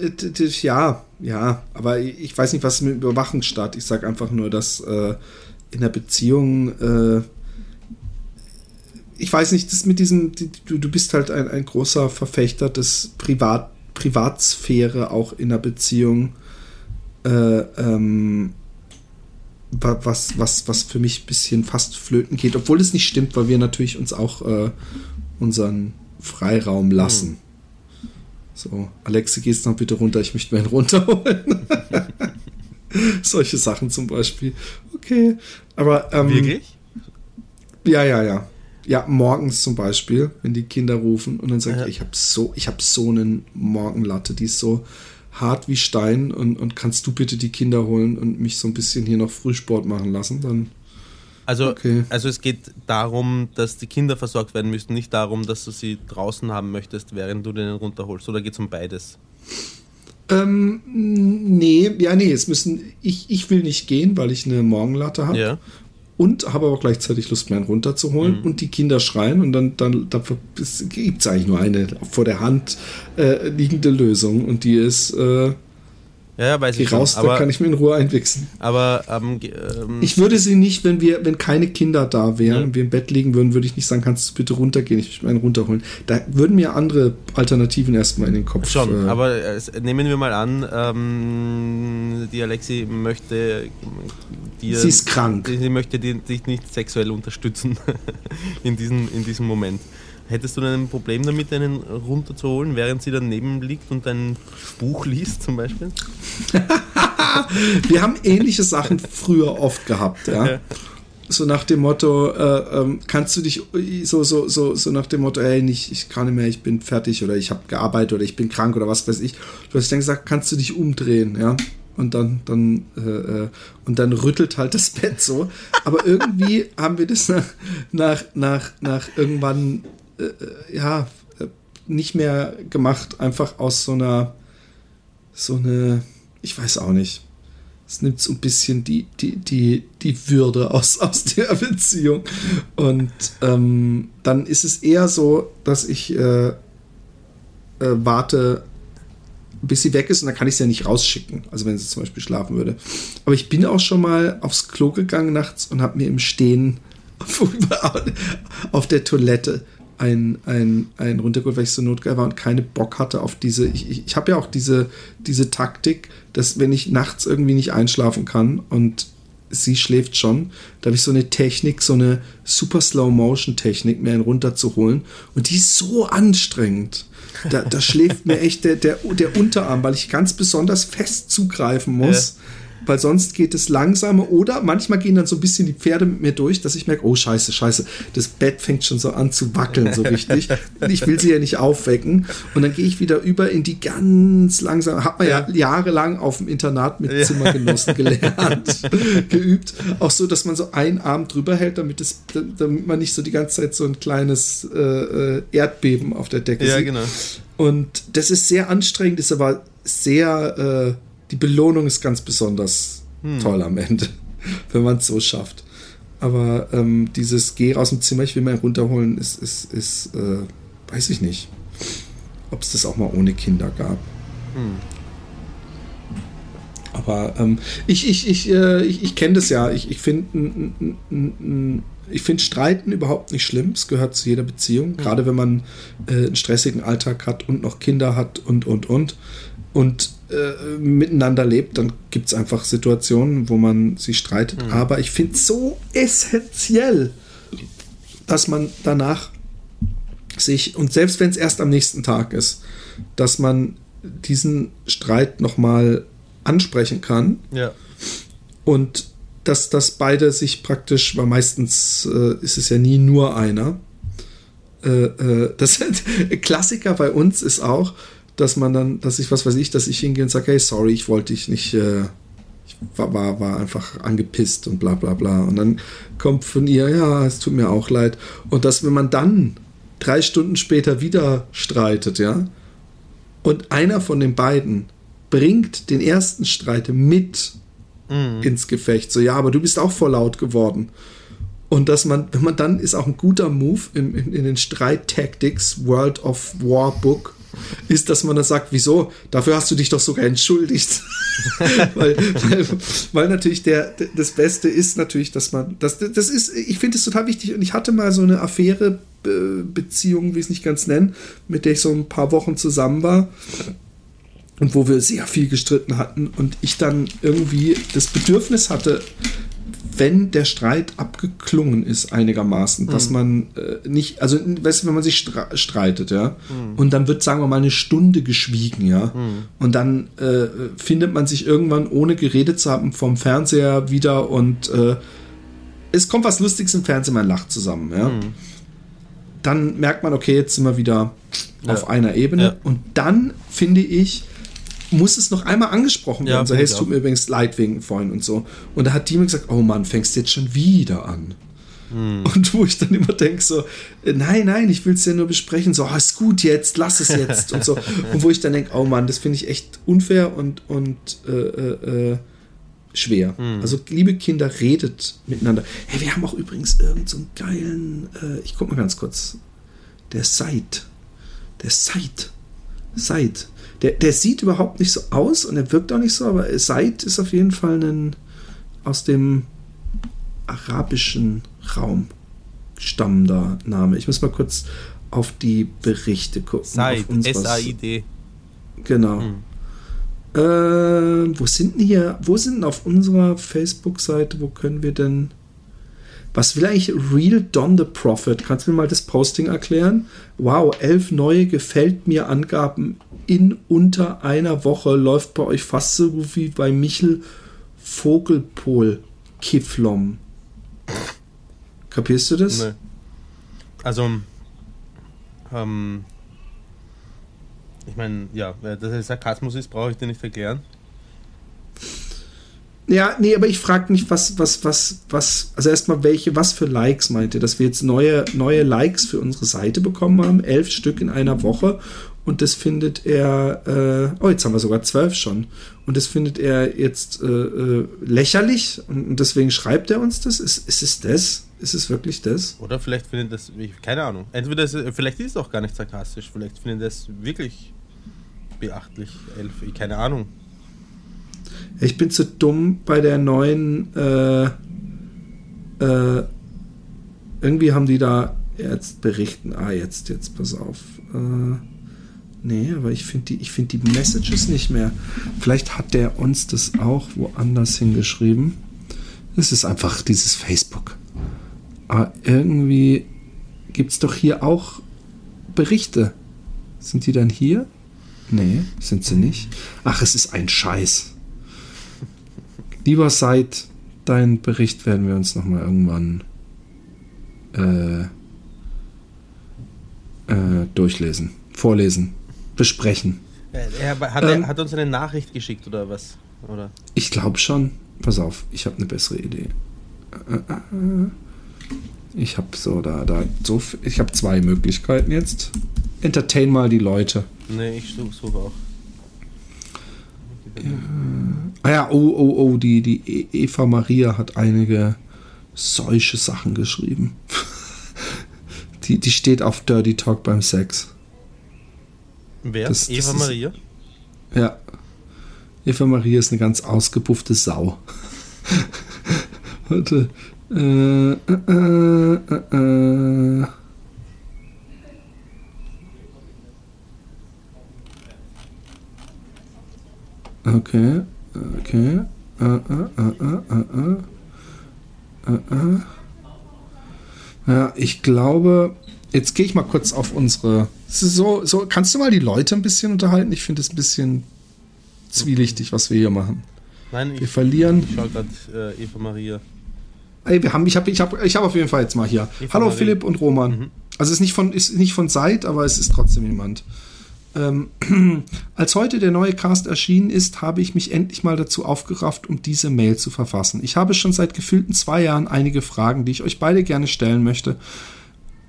ja, ja, aber ich weiß nicht, was mit Überwachungsstaat. Ich sage einfach nur, dass äh, in der Beziehung, äh, ich weiß nicht, das mit diesem, du, du bist halt ein, ein großer Verfechter des Privat, Privatsphäre auch in der Beziehung, äh, ähm, was, was, was für mich ein bisschen fast flöten geht, obwohl es nicht stimmt, weil wir natürlich uns auch äh, unseren Freiraum lassen. Mhm. So, Alexe, gehst noch bitte runter, ich möchte mir einen runterholen. Solche Sachen zum Beispiel. Okay. Aber. Ähm, Wirklich? Ja, ja, ja. Ja, morgens zum Beispiel, wenn die Kinder rufen und dann sagt, ja. ich habe so, ich habe so einen Morgenlatte, die ist so hart wie Stein und, und kannst du bitte die Kinder holen und mich so ein bisschen hier noch Frühsport machen lassen, dann also, okay. also es geht darum, dass die Kinder versorgt werden müssen, nicht darum, dass du sie draußen haben möchtest, während du den runterholst. Oder geht es um beides? Ähm, nee, ja, nee, es müssen, ich, ich will nicht gehen, weil ich eine Morgenlatte habe. Ja. Und habe aber gleichzeitig Lust, meinen runterzuholen. Mhm. Und die Kinder schreien und dann, dann gibt es eigentlich nur eine vor der Hand äh, liegende Lösung. Und die ist, äh, ja, ja, weiß Geh ich raus, schon. da kann ich mir in Ruhe einwichsen. Aber ähm, ähm, ich würde sie nicht, wenn wir, wenn keine Kinder da wären ja. und wir im Bett liegen würden, würde ich nicht sagen, kannst du bitte runtergehen, ich möchte meinen runterholen. Da würden mir andere Alternativen erstmal in den Kopf. Schon, äh, aber äh, nehmen wir mal an, ähm, die Alexi möchte dir, Sie ist krank. Sie möchte dich nicht sexuell unterstützen in, diesem, in diesem Moment. Hättest du denn ein Problem damit, einen runterzuholen, während sie daneben liegt und dein Buch liest zum Beispiel? Wir haben ähnliche Sachen früher oft gehabt, ja. So nach dem Motto, äh, ähm, kannst du dich so, so, so, so nach dem Motto, ey, nicht, ich kann nicht mehr, ich bin fertig oder ich habe gearbeitet oder ich bin krank oder was weiß ich. Du hast dann gesagt, kannst du dich umdrehen, ja und dann, dann, äh, äh, und dann rüttelt halt das Bett so. Aber irgendwie haben wir das nach, nach, nach, nach irgendwann, äh, ja, äh, nicht mehr gemacht. Einfach aus so einer, so eine, ich weiß auch nicht. Es nimmt so ein bisschen die, die, die, die Würde aus, aus der Beziehung. Und ähm, dann ist es eher so, dass ich äh, äh, warte, bis sie weg ist und dann kann ich sie ja nicht rausschicken. Also wenn sie zum Beispiel schlafen würde. Aber ich bin auch schon mal aufs Klo gegangen nachts und habe mir im Stehen auf der Toilette ein, ein, ein runtergeholt, weil ich so notgeil war und keine Bock hatte auf diese. Ich, ich, ich habe ja auch diese, diese Taktik, dass wenn ich nachts irgendwie nicht einschlafen kann und sie schläft schon, da habe ich so eine Technik, so eine super Slow-Motion-Technik, mir einen runterzuholen. Und die ist so anstrengend. Da, da schläft mir echt der, der, der Unterarm, weil ich ganz besonders fest zugreifen muss. Ja weil sonst geht es langsamer oder manchmal gehen dann so ein bisschen die Pferde mit mir durch, dass ich merke, oh scheiße, scheiße, das Bett fängt schon so an zu wackeln, so richtig. ich will sie ja nicht aufwecken und dann gehe ich wieder über in die ganz langsam, hat man ja, ja jahrelang auf dem Internat mit ja. Zimmergenossen gelernt, geübt, auch so, dass man so einen Arm drüber hält, damit, es, damit man nicht so die ganze Zeit so ein kleines äh, äh Erdbeben auf der Decke ja, sieht. Genau. Und das ist sehr anstrengend, ist aber sehr äh, die Belohnung ist ganz besonders hm. toll am Ende, wenn man es so schafft. Aber ähm, dieses Geh aus dem Zimmer, ich will mal runterholen, ist, ist, ist äh, weiß ich nicht, ob es das auch mal ohne Kinder gab. Hm. Aber ähm, ich, ich, ich, äh, ich, ich kenne das ja. Ich, ich finde ich finde Streiten überhaupt nicht schlimm. Es gehört zu jeder Beziehung. Mhm. Gerade wenn man äh, einen stressigen Alltag hat und noch Kinder hat und, und, und. Und äh, miteinander lebt, dann gibt es einfach Situationen, wo man sich streitet. Mhm. Aber ich finde es so essentiell, dass man danach sich, und selbst wenn es erst am nächsten Tag ist, dass man diesen Streit nochmal ansprechen kann. Ja. Und dass, dass beide sich praktisch, weil meistens äh, ist es ja nie nur einer. Äh, äh, das Klassiker bei uns ist auch, dass man dann, dass ich, was weiß ich, dass ich hingehe und sage, hey, sorry, ich wollte dich nicht, äh, ich war, war, war einfach angepisst und bla bla bla. Und dann kommt von ihr, ja, es tut mir auch leid. Und dass, wenn man dann drei Stunden später wieder streitet, ja, und einer von den beiden bringt den ersten Streit mit mhm. ins Gefecht, so, ja, aber du bist auch voll laut geworden. Und dass man, wenn man dann, ist auch ein guter Move in, in, in den Streit Tactics World of War Book, ist, dass man dann sagt, wieso? Dafür hast du dich doch sogar entschuldigt. weil, weil, weil, natürlich der, das Beste ist natürlich, dass man, das, das ist, ich finde es total wichtig und ich hatte mal so eine Affäre, Beziehung, wie ich es nicht ganz nennen, mit der ich so ein paar Wochen zusammen war und wo wir sehr viel gestritten hatten und ich dann irgendwie das Bedürfnis hatte, wenn der Streit abgeklungen ist einigermaßen, mhm. dass man äh, nicht, also weißt du, wenn man sich streitet, ja, mhm. und dann wird, sagen wir mal, eine Stunde geschwiegen, ja, mhm. und dann äh, findet man sich irgendwann, ohne geredet zu haben, vom Fernseher wieder und äh, es kommt was Lustiges im Fernsehen, man lacht zusammen, ja. Mhm. Dann merkt man, okay, jetzt sind wir wieder ja. auf einer Ebene ja. und dann finde ich, muss es noch einmal angesprochen werden. Ja, so, hey, es tut mir übrigens leid wegen vorhin und so. Und da hat die mir gesagt, oh Mann, fängst du jetzt schon wieder an. Hm. Und wo ich dann immer denke, so, äh, nein, nein, ich will es ja nur besprechen, so, oh, ist gut jetzt, lass es jetzt und so. Und wo ich dann denke, oh Mann, das finde ich echt unfair und, und äh, äh, äh schwer. Hm. Also, liebe Kinder, redet miteinander. Hey, wir haben auch übrigens irgendeinen so geilen, äh, ich guck mal ganz kurz, der Seid. Der Seid. Seid. Der, der sieht überhaupt nicht so aus und er wirkt auch nicht so, aber Said ist auf jeden Fall ein aus dem arabischen Raum stammender Name. Ich muss mal kurz auf die Berichte gucken. Said, S-A-I-D. Genau. Hm. Äh, wo sind denn hier, wo sind denn auf unserer Facebook-Seite, wo können wir denn Was will eigentlich Real Don the Prophet? Kannst du mir mal das Posting erklären? Wow, elf neue gefällt mir Angaben in unter einer Woche läuft bei euch fast so gut wie bei Michel Vogelpol Kiflom. Kapierst du das? Nee. Also, ähm, ich meine, ja, dass es Sarkasmus ist, brauche ich dir nicht erklären. Ja, nee, aber ich frage mich, was, was, was, was, also erstmal welche, was für Likes meint ihr, dass wir jetzt neue, neue Likes für unsere Seite bekommen haben, elf Stück in einer Woche und das findet er, äh, oh, jetzt haben wir sogar zwölf schon und das findet er jetzt äh, äh, lächerlich und deswegen schreibt er uns das. Ist, ist es das? Ist es wirklich das? Oder vielleicht findet das, keine Ahnung, entweder ist, vielleicht ist es auch gar nicht sarkastisch, vielleicht findet das wirklich beachtlich, elf, keine Ahnung. Ich bin zu dumm bei der neuen. Äh, äh, irgendwie haben die da jetzt berichten. Ah, jetzt, jetzt, pass auf. Äh, nee, aber ich finde die, find die Messages nicht mehr. Vielleicht hat der uns das auch woanders hingeschrieben. Es ist einfach dieses Facebook. Aber irgendwie gibt es doch hier auch Berichte. Sind die dann hier? Nee, sind sie nicht. Ach, es ist ein Scheiß. Lieber Seid, deinen Bericht werden wir uns nochmal irgendwann äh, äh, durchlesen, vorlesen, besprechen. Er, hat, ähm, er hat uns eine Nachricht geschickt oder was? Oder? Ich glaube schon. Pass auf, ich habe eine bessere Idee. Äh, äh, äh. Ich habe so da, da so, ich habe zwei Möglichkeiten jetzt. Entertain mal die Leute. Nee, ich suche auch. Ja. Ah ja, oh, oh, oh, die, die e- Eva Maria hat einige solche Sachen geschrieben. die, die steht auf Dirty Talk beim Sex. Wer? Das, Eva das Maria? Ist, ja. Eva Maria ist eine ganz ausgepuffte Sau. Warte. Äh, äh, äh, äh. Okay, okay. Uh, uh, ja, ich glaube, jetzt gehe ich mal kurz auf unsere. So, so, kannst du mal die Leute ein bisschen unterhalten? Ich finde es ein bisschen zwielichtig, was wir hier machen. Nein, wir ich, verlieren. Ich schaue gerade äh, Eva Maria. Ey, wir haben, ich habe ich hab, ich hab auf jeden Fall jetzt mal hier. Eva Hallo Marie. Philipp und Roman. Mhm. Also es ist nicht von, ist nicht von Seit, aber es ist trotzdem jemand. Ähm, als heute der neue Cast erschienen ist, habe ich mich endlich mal dazu aufgerafft, um diese Mail zu verfassen. Ich habe schon seit gefühlten zwei Jahren einige Fragen, die ich euch beide gerne stellen möchte,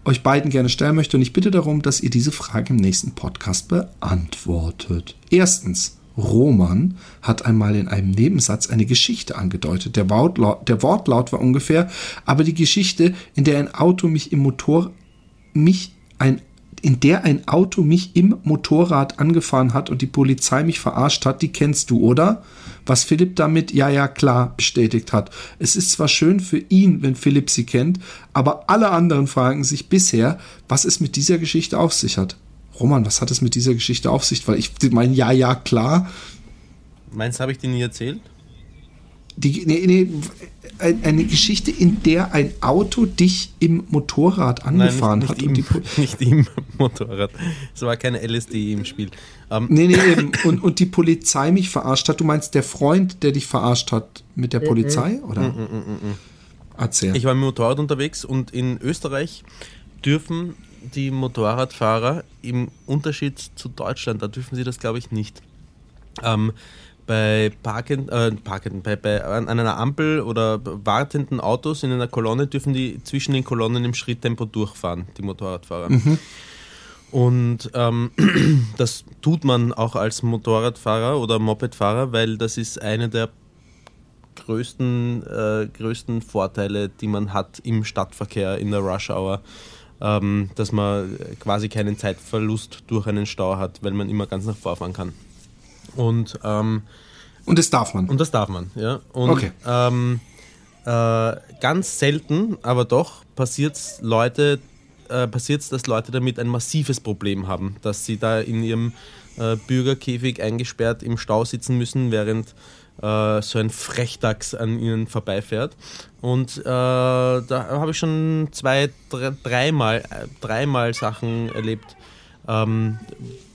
euch beiden gerne stellen möchte, und ich bitte darum, dass ihr diese Frage im nächsten Podcast beantwortet. Erstens, Roman hat einmal in einem Nebensatz eine Geschichte angedeutet. Der Wortlaut, der Wortlaut war ungefähr, aber die Geschichte, in der ein Auto mich im Motor mich ein in der ein Auto mich im Motorrad angefahren hat und die Polizei mich verarscht hat, die kennst du, oder? Was Philipp damit ja, ja, klar bestätigt hat. Es ist zwar schön für ihn, wenn Philipp sie kennt, aber alle anderen fragen sich bisher, was es mit dieser Geschichte auf sich hat. Roman, was hat es mit dieser Geschichte auf sich? Weil ich meine, ja, ja, klar. Meinst du, habe ich dir nie erzählt? Die, nee, nee, eine Geschichte, in der ein Auto dich im Motorrad angefahren Nein, nicht, nicht hat. Im, nicht im Motorrad. Es war keine LSD im Spiel. Um, ähm, nee, nee, eben. Und, und die Polizei mich verarscht hat. Du meinst der Freund, der dich verarscht hat mit der mhm. Polizei? Oder? Mm, mm, Erzähl. Ich war mit dem Motorrad unterwegs und in Österreich dürfen die Motorradfahrer im Unterschied zu Deutschland, da dürfen sie das glaube ich nicht. Ähm, bei parkend, äh, parkenden, bei, bei, an einer Ampel oder wartenden Autos in einer Kolonne dürfen die zwischen den Kolonnen im Schritttempo durchfahren, die Motorradfahrer. Mhm. Und ähm, das tut man auch als Motorradfahrer oder Mopedfahrer, weil das ist eine der größten, äh, größten Vorteile, die man hat im Stadtverkehr in der Rush Hour, ähm, dass man quasi keinen Zeitverlust durch einen Stau hat, weil man immer ganz nach vorfahren kann. Und, ähm, und das darf man. Und das darf man, ja. Und, okay. Ähm, äh, ganz selten, aber doch passiert es Leute äh, passiert dass Leute damit ein massives Problem haben, dass sie da in ihrem äh, Bürgerkäfig eingesperrt im Stau sitzen müssen, während äh, so ein Frechdachs an ihnen vorbeifährt. Und äh, da habe ich schon zwei, drei, dreimal, äh, dreimal Sachen erlebt, ähm,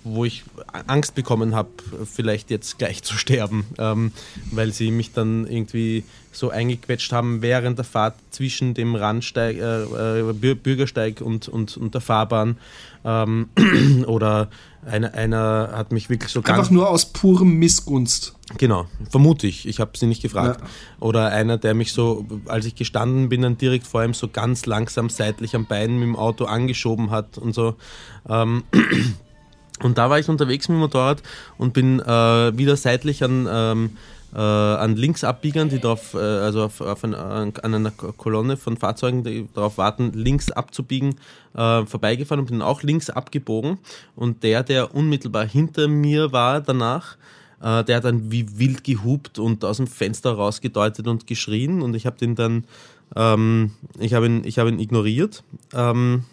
wo ich Angst bekommen habe, vielleicht jetzt gleich zu sterben, ähm, weil sie mich dann irgendwie so eingequetscht haben während der Fahrt zwischen dem Randsteig, äh, äh, Bürgersteig und, und, und der Fahrbahn. Ähm, oder einer, einer hat mich wirklich so Einfach nur aus purem Missgunst. Genau, vermute ich. Ich habe sie nicht gefragt. Ja. Oder einer, der mich so, als ich gestanden bin, dann direkt vor ihm so ganz langsam seitlich am Bein mit dem Auto angeschoben hat und so. Ähm, und da war ich unterwegs mit dem Motorrad und bin äh, wieder seitlich an, ähm, äh, an Linksabbiegern, die darauf, äh, also auf, auf ein, an einer Kolonne von Fahrzeugen, die darauf warten, links abzubiegen, äh, vorbeigefahren und bin auch links abgebogen. Und der, der unmittelbar hinter mir war danach, äh, der hat dann wie wild gehupt und aus dem Fenster rausgedeutet und geschrien und ich habe den dann, ähm, ich habe ihn, hab ihn ignoriert. Ähm,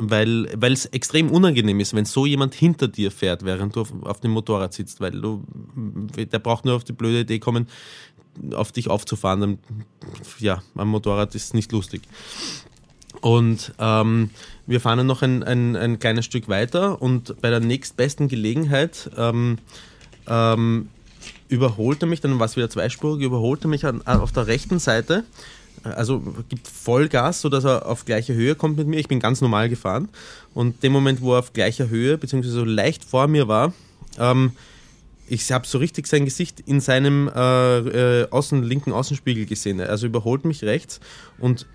weil es extrem unangenehm ist, wenn so jemand hinter dir fährt, während du auf, auf, dem Motorrad sitzt, weil du, der braucht nur auf die blöde Idee kommen, auf dich aufzufahren. Dann, ja, am Motorrad ist nicht lustig. Und ähm, wir fahren dann noch ein, ein, ein kleines Stück weiter und bei der nächstbesten Gelegenheit ähm, ähm, überholte mich, dann war es wieder zweispurig, überholte mich an, auf der rechten Seite also gibt Vollgas, sodass er auf gleicher Höhe kommt mit mir. Ich bin ganz normal gefahren. Und dem Moment, wo er auf gleicher Höhe, beziehungsweise so leicht vor mir war, ähm, ich habe so richtig sein Gesicht in seinem äh, äh, außen, linken Außenspiegel gesehen. Also überholt mich rechts und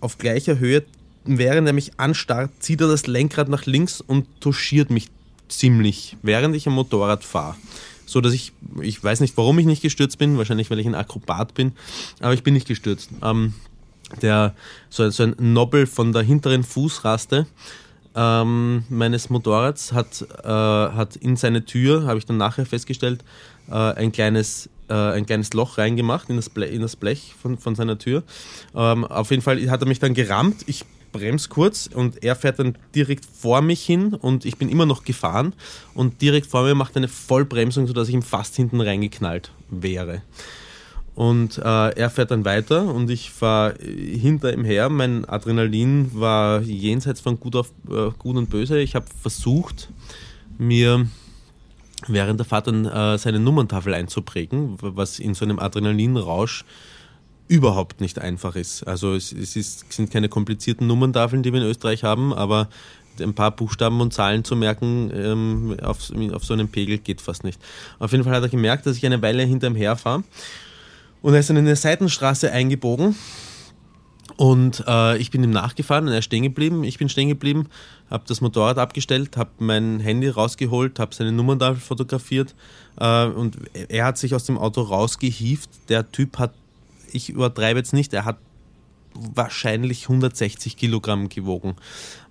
auf gleicher Höhe, während er mich anstarrt, zieht er das Lenkrad nach links und touchiert mich ziemlich, während ich am Motorrad fahre so dass ich, ich weiß nicht, warum ich nicht gestürzt bin, wahrscheinlich weil ich ein Akrobat bin, aber ich bin nicht gestürzt. Ähm, der, so, so ein Nobel von der hinteren Fußraste ähm, meines Motorrads hat, äh, hat in seine Tür, habe ich dann nachher festgestellt, äh, ein kleines äh, ein kleines Loch reingemacht in das Blech, in das Blech von, von seiner Tür. Ähm, auf jeden Fall hat er mich dann gerammt. Ich bremse kurz und er fährt dann direkt vor mich hin und ich bin immer noch gefahren und direkt vor mir macht eine Vollbremsung, sodass ich ihm fast hinten reingeknallt wäre. Und äh, er fährt dann weiter und ich fahre hinter ihm her. Mein Adrenalin war jenseits von gut, auf, äh, gut und böse. Ich habe versucht, mir während der Fahrt dann äh, seine Nummerntafel einzuprägen, was in so einem Adrenalinrausch überhaupt nicht einfach ist. Also es, es ist, sind keine komplizierten Nummerntafeln, die wir in Österreich haben, aber ein paar Buchstaben und Zahlen zu merken ähm, auf, auf so einem Pegel geht fast nicht. Auf jeden Fall hat er gemerkt, dass ich eine Weile hinter ihm herfahre und er ist dann in eine Seitenstraße eingebogen und äh, ich bin ihm nachgefahren und er ist stehen geblieben. Ich bin stehen geblieben, habe das Motorrad abgestellt, habe mein Handy rausgeholt, habe seine Nummerntafel fotografiert äh, und er hat sich aus dem Auto rausgehieft. Der Typ hat ich übertreibe jetzt nicht, er hat wahrscheinlich 160 Kilogramm gewogen.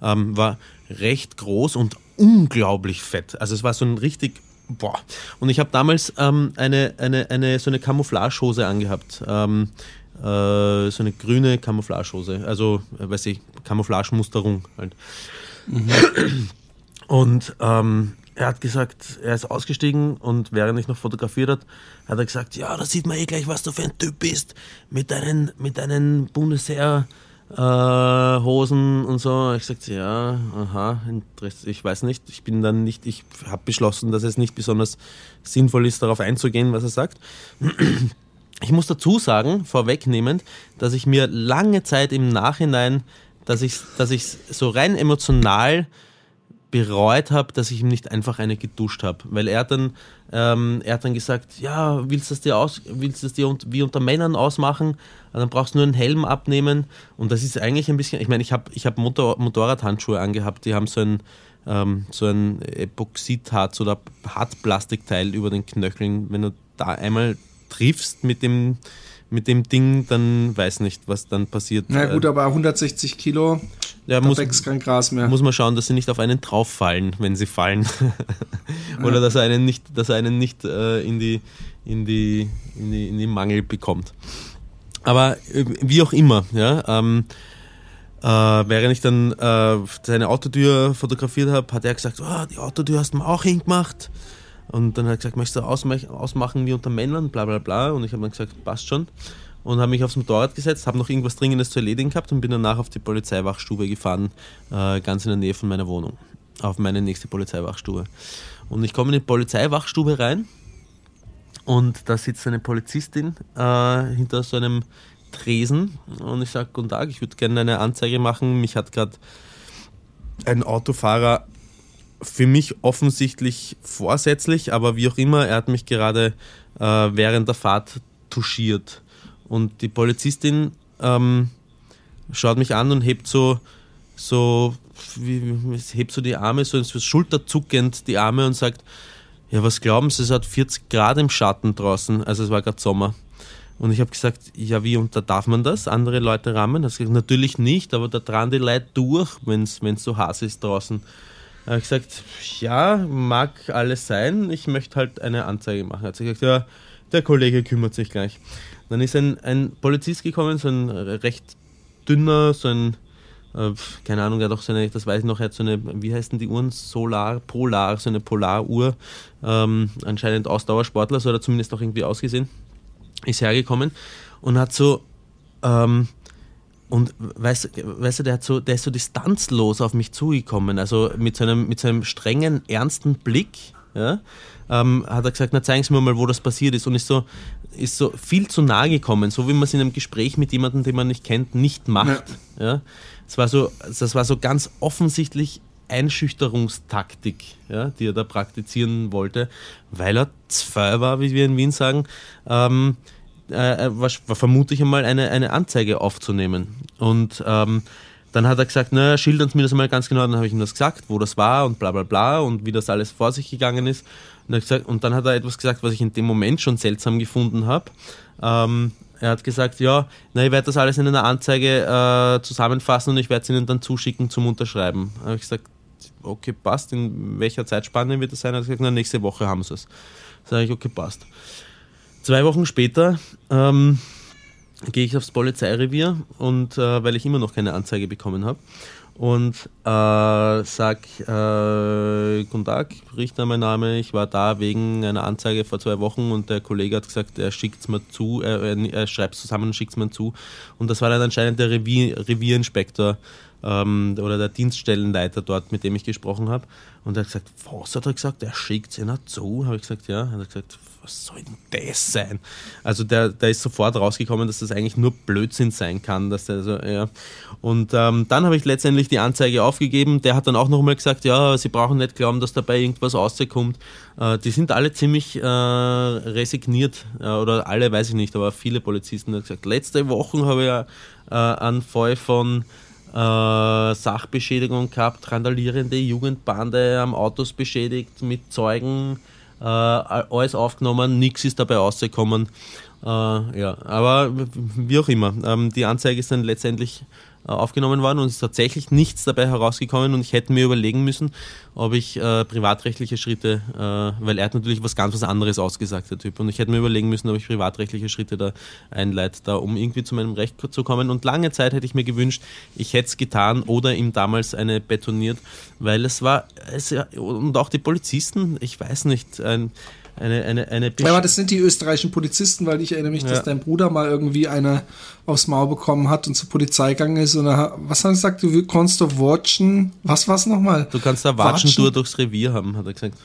Ähm, war recht groß und unglaublich fett. Also es war so ein richtig boah. Und ich habe damals ähm, eine, eine, eine, so eine Camouflagehose angehabt. Ähm, äh, so eine grüne Camouflagehose. Also, äh, weiß ich, Camouflagemusterung halt. Mhm. Und ähm, er hat gesagt, er ist ausgestiegen und während ich noch fotografiert hat, hat er gesagt, ja, da sieht man eh gleich, was du für ein Typ bist mit deinen, mit deinen Bundesheer äh, Hosen und so. Ich sagte, ja, aha, ich weiß nicht. Ich bin dann nicht, ich habe beschlossen, dass es nicht besonders sinnvoll ist, darauf einzugehen, was er sagt. Ich muss dazu sagen, vorwegnehmend, dass ich mir lange Zeit im Nachhinein, dass ich, dass ich so rein emotional bereut habe, dass ich ihm nicht einfach eine geduscht habe. Weil er dann, ähm, er hat dann gesagt, ja, willst du das dir aus, willst das dir wie unter Männern ausmachen? Dann brauchst du nur einen Helm abnehmen. Und das ist eigentlich ein bisschen, ich meine, ich habe ich hab Motor, Motorradhandschuhe angehabt, die haben so ein, ähm, so ein Epoxidharz oder Hartplastikteil über den Knöcheln. Wenn du da einmal triffst mit dem mit dem Ding, dann weiß nicht, was dann passiert. Na gut, aber 160 Kilo, ja, da muss, wächst kein Gras mehr. Muss man schauen, dass sie nicht auf einen drauf fallen, wenn sie fallen. Oder ja. dass er einen nicht, dass er einen nicht äh, in, die, in, die, in, die, in die Mangel bekommt. Aber äh, wie auch immer, ja, ähm, äh, während ich dann äh, seine Autotür fotografiert habe, hat er gesagt, oh, die Autotür hast du mir auch hingemacht. Und dann hat er gesagt, möchtest du ausmach ausmachen wie unter Männern, bla bla bla. Und ich habe dann gesagt, passt schon. Und habe mich aufs Motorrad gesetzt, habe noch irgendwas Dringendes zu erledigen gehabt und bin danach auf die Polizeiwachstube gefahren, äh, ganz in der Nähe von meiner Wohnung. Auf meine nächste Polizeiwachstube. Und ich komme in die Polizeiwachstube rein und da sitzt eine Polizistin äh, hinter so einem Tresen und ich sage, guten Tag, ich würde gerne eine Anzeige machen. Mich hat gerade ein Autofahrer für mich offensichtlich vorsätzlich, aber wie auch immer, er hat mich gerade äh, während der Fahrt touchiert. Und die Polizistin ähm, schaut mich an und hebt so, so, wie, hebt so die Arme, so schulterzuckend die Arme und sagt, ja, was glauben Sie, es hat 40 Grad im Schatten draußen, also es war gerade Sommer. Und ich habe gesagt, ja wie, und da darf man das? Andere Leute rammen? Das gesagt, natürlich nicht, aber da dran die Leute durch, wenn es so heiß ist draußen. Habe ich gesagt, ja, mag alles sein, ich möchte halt eine Anzeige machen. Er hat gesagt, ja, der Kollege kümmert sich gleich. Dann ist ein, ein Polizist gekommen, so ein recht dünner, so ein, äh, keine Ahnung, er hat auch so eine, das weiß ich noch, er hat so eine, wie heißen die Uhren? Solar, Polar, so eine Polaruhr. Ähm, anscheinend Ausdauersportler, so hat er zumindest auch irgendwie ausgesehen ist hergekommen und hat so, ähm, und weißt, weißt du, der, hat so, der ist so distanzlos auf mich zugekommen, also mit seinem, mit seinem strengen, ernsten Blick, ja, ähm, hat er gesagt, na zeigen Sie mir mal, wo das passiert ist und ist so, ist so viel zu nahe gekommen, so wie man es in einem Gespräch mit jemandem, den man nicht kennt, nicht macht. Ja. ja. Das, war so, das war so ganz offensichtlich Einschüchterungstaktik, ja, die er da praktizieren wollte, weil er zwei war, wie wir in Wien sagen, ähm, äh, war, war vermutlich einmal eine, eine Anzeige aufzunehmen. Und ähm, dann hat er gesagt, naja, schildern Sie mir das einmal ganz genau. Dann habe ich ihm das gesagt, wo das war und bla bla bla und wie das alles vor sich gegangen ist. Und dann hat er etwas gesagt, was ich in dem Moment schon seltsam gefunden habe. Ähm, er hat gesagt, ja, na, ich werde das alles in einer Anzeige äh, zusammenfassen und ich werde es Ihnen dann zuschicken zum Unterschreiben. Da habe ich gesagt, okay, passt. In welcher Zeitspanne wird das sein? Er hat gesagt, na, nächste Woche haben sie es. Sage ich, okay, passt. Zwei Wochen später ähm, gehe ich aufs Polizeirevier und äh, weil ich immer noch keine Anzeige bekommen habe und äh, sag äh, Guten Tag, Richter mein Name, ich war da wegen einer Anzeige vor zwei Wochen und der Kollege hat gesagt, er schickt es mir zu, er, er schreibt es zusammen und schickt es mir zu und das war dann anscheinend der Revier, Revierinspektor ähm, oder der Dienststellenleiter dort, mit dem ich gesprochen habe. Und er hat gesagt, was hat er gesagt? Er schickt es ihnen zu. Habe ich gesagt, ja. Er hat gesagt, was soll denn das sein? Also der, der ist sofort rausgekommen, dass das eigentlich nur Blödsinn sein kann. Dass der so, ja. Und ähm, dann habe ich letztendlich die Anzeige aufgegeben. Der hat dann auch nochmal gesagt, ja, Sie brauchen nicht glauben, dass dabei irgendwas rauskommt. Äh, die sind alle ziemlich äh, resigniert. Äh, oder alle, weiß ich nicht, aber viele Polizisten haben gesagt, letzte Woche habe ich äh, einen Fall von äh, Sachbeschädigung gehabt, randalierende Jugendbande am Autos beschädigt, mit Zeugen, alles aufgenommen, nichts ist dabei rausgekommen. Äh, ja, aber wie auch immer, ähm, die Anzeige ist dann letztendlich äh, aufgenommen worden und es ist tatsächlich nichts dabei herausgekommen und ich hätte mir überlegen müssen, ob ich äh, privatrechtliche Schritte, äh, weil er hat natürlich was ganz was anderes ausgesagt, der Typ, und ich hätte mir überlegen müssen, ob ich privatrechtliche Schritte da einleite, da um irgendwie zu meinem Recht zu kommen und lange Zeit hätte ich mir gewünscht, ich hätte es getan oder ihm damals eine betoniert, weil es war, es, und auch die Polizisten, ich weiß nicht, ein eine, eine, eine ja, aber das sind die österreichischen Polizisten, weil ich erinnere mich, ja. dass dein Bruder mal irgendwie eine aufs Maul bekommen hat und zur Polizei gegangen ist. Und er, was hat er gesagt? Du kannst doch watchen. Was war es nochmal? Du kannst da watchen, watchen durchs Revier haben, hat er gesagt.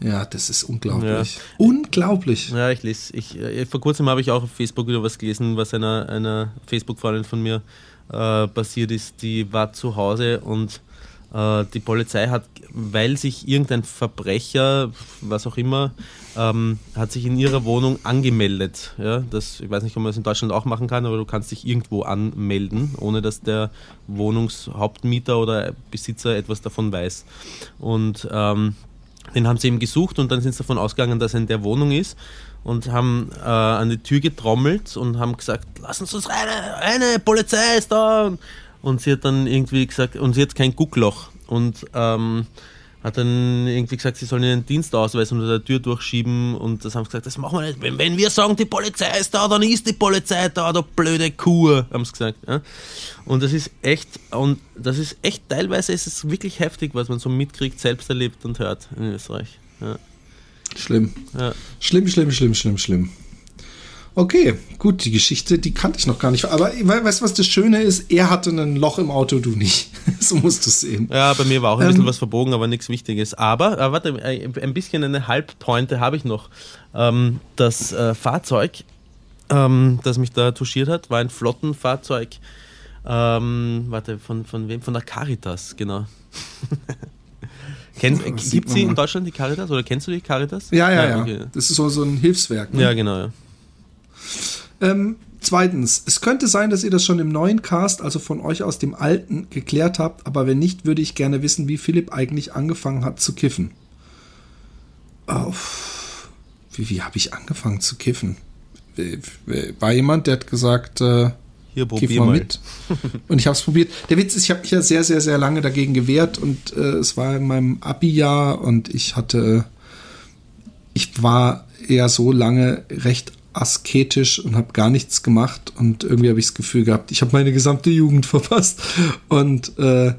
Ja, das ist unglaublich. Ja. Unglaublich. Ja, ich lese. Ich, äh, vor kurzem habe ich auch auf Facebook wieder was gelesen, was einer, einer Facebook-Freundin von mir äh, passiert ist. Die war zu Hause und die Polizei hat, weil sich irgendein Verbrecher, was auch immer, ähm, hat sich in ihrer Wohnung angemeldet. Ja, das, ich weiß nicht, ob man das in Deutschland auch machen kann, aber du kannst dich irgendwo anmelden, ohne dass der Wohnungshauptmieter oder Besitzer etwas davon weiß. Und ähm, den haben sie eben gesucht und dann sind sie davon ausgegangen, dass er in der Wohnung ist und haben äh, an die Tür getrommelt und haben gesagt, lass uns rein, eine Polizei ist da und sie hat dann irgendwie gesagt, und sie hat kein Guckloch und ähm, hat dann irgendwie gesagt, sie sollen ihren Dienstausweis unter der Tür durchschieben und das haben sie gesagt, das machen wir nicht. Wenn, wenn wir sagen, die Polizei ist da, dann ist die Polizei da, du blöde Kuh, haben sie gesagt. Ja? Und das ist echt, und das ist echt, teilweise ist es wirklich heftig, was man so mitkriegt, selbst erlebt und hört in Österreich. Ja. Schlimm. Ja. Schlimm, schlimm, schlimm, schlimm, schlimm. Okay, gut, die Geschichte, die kannte ich noch gar nicht. Aber weißt du, was das Schöne ist? Er hatte ein Loch im Auto, du nicht. so musst du es sehen. Ja, bei mir war auch ein ähm, bisschen was verbogen, aber nichts Wichtiges. Aber, äh, warte, äh, ein bisschen eine Halbpointe habe ich noch. Ähm, das äh, Fahrzeug, ähm, das mich da touchiert hat, war ein Flottenfahrzeug. Ähm, warte, von, von wem? Von der Caritas, genau. Kennt, gibt sie in Deutschland die Caritas oder kennst du die Caritas? Ja, ja, ja. Okay. Das ist so, so ein Hilfswerk. Ne? Ja, genau. Ja. Ähm, zweitens, es könnte sein, dass ihr das schon im neuen Cast, also von euch aus dem alten, geklärt habt, aber wenn nicht, würde ich gerne wissen, wie Philipp eigentlich angefangen hat zu kiffen. Oh, wie wie habe ich angefangen zu kiffen? War jemand, der hat gesagt, äh, hier probier mal, mal mit. und ich habe es probiert. Der Witz ist, ich habe mich ja sehr, sehr, sehr lange dagegen gewehrt und äh, es war in meinem Abi-Jahr und ich hatte, ich war eher so lange recht asketisch und habe gar nichts gemacht und irgendwie habe ich das Gefühl gehabt, ich habe meine gesamte Jugend verpasst und äh,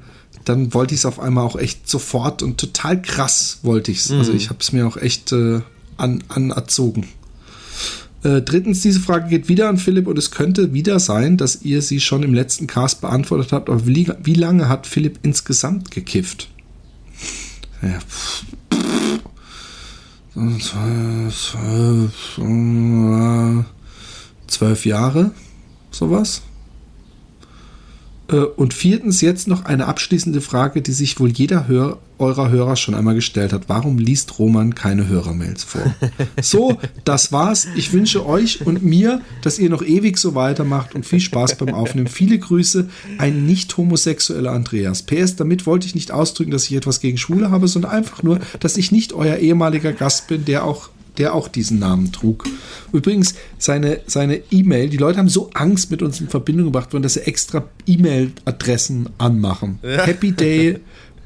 dann wollte ich es auf einmal auch echt sofort und total krass wollte ich es. Also mhm. Also ich habe es mir auch echt äh, an, anerzogen. Äh, drittens, diese Frage geht wieder an Philipp und es könnte wieder sein, dass ihr sie schon im letzten Cast beantwortet habt, aber wie, wie lange hat Philipp insgesamt gekifft? Ja, pff, zwölf, zwölf Jahre, sowas. Äh, und viertens jetzt noch eine abschließende Frage, die sich wohl jeder Hör eurer Hörer schon einmal gestellt hat. Warum liest Roman keine Hörermails vor? So, das war's. Ich wünsche euch und mir, dass ihr noch ewig so weitermacht und viel Spaß beim Aufnehmen. Viele Grüße, ein nicht homosexueller Andreas. PS, damit wollte ich nicht ausdrücken, dass ich etwas gegen Schwule habe, sondern einfach nur, dass ich nicht euer ehemaliger Gast bin, der auch der auch diesen Namen trug. Übrigens, seine seine E-Mail, die Leute haben so Angst mit uns in Verbindung gebracht worden, dass sie extra E-Mail-Adressen anmachen. Ja. Happy Day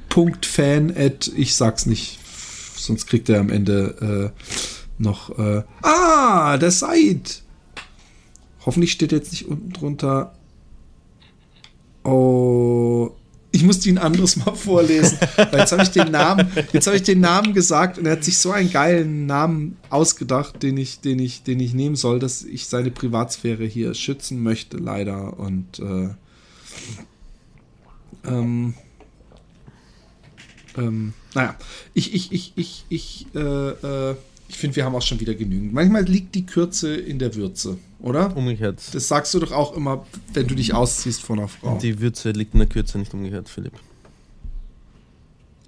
Punkt Fan at, ich sag's nicht, sonst kriegt er am Ende äh, noch, äh, ah, der Seid. Hoffentlich steht jetzt nicht unten drunter, oh, ich musste ihn anderes mal vorlesen, weil jetzt habe ich den Namen, ich den Namen gesagt und er hat sich so einen geilen Namen ausgedacht, den ich, den ich, den ich nehmen soll, dass ich seine Privatsphäre hier schützen möchte, leider. Und äh, ähm, ähm, naja, ich, ich, ich, ich, ich, äh, äh, ich finde, wir haben auch schon wieder genügend. Manchmal liegt die Kürze in der Würze, oder? Umgekehrt. Das sagst du doch auch immer, wenn du dich ausziehst von einer Frau. Die Würze liegt in der Kürze, nicht umgekehrt, Philipp.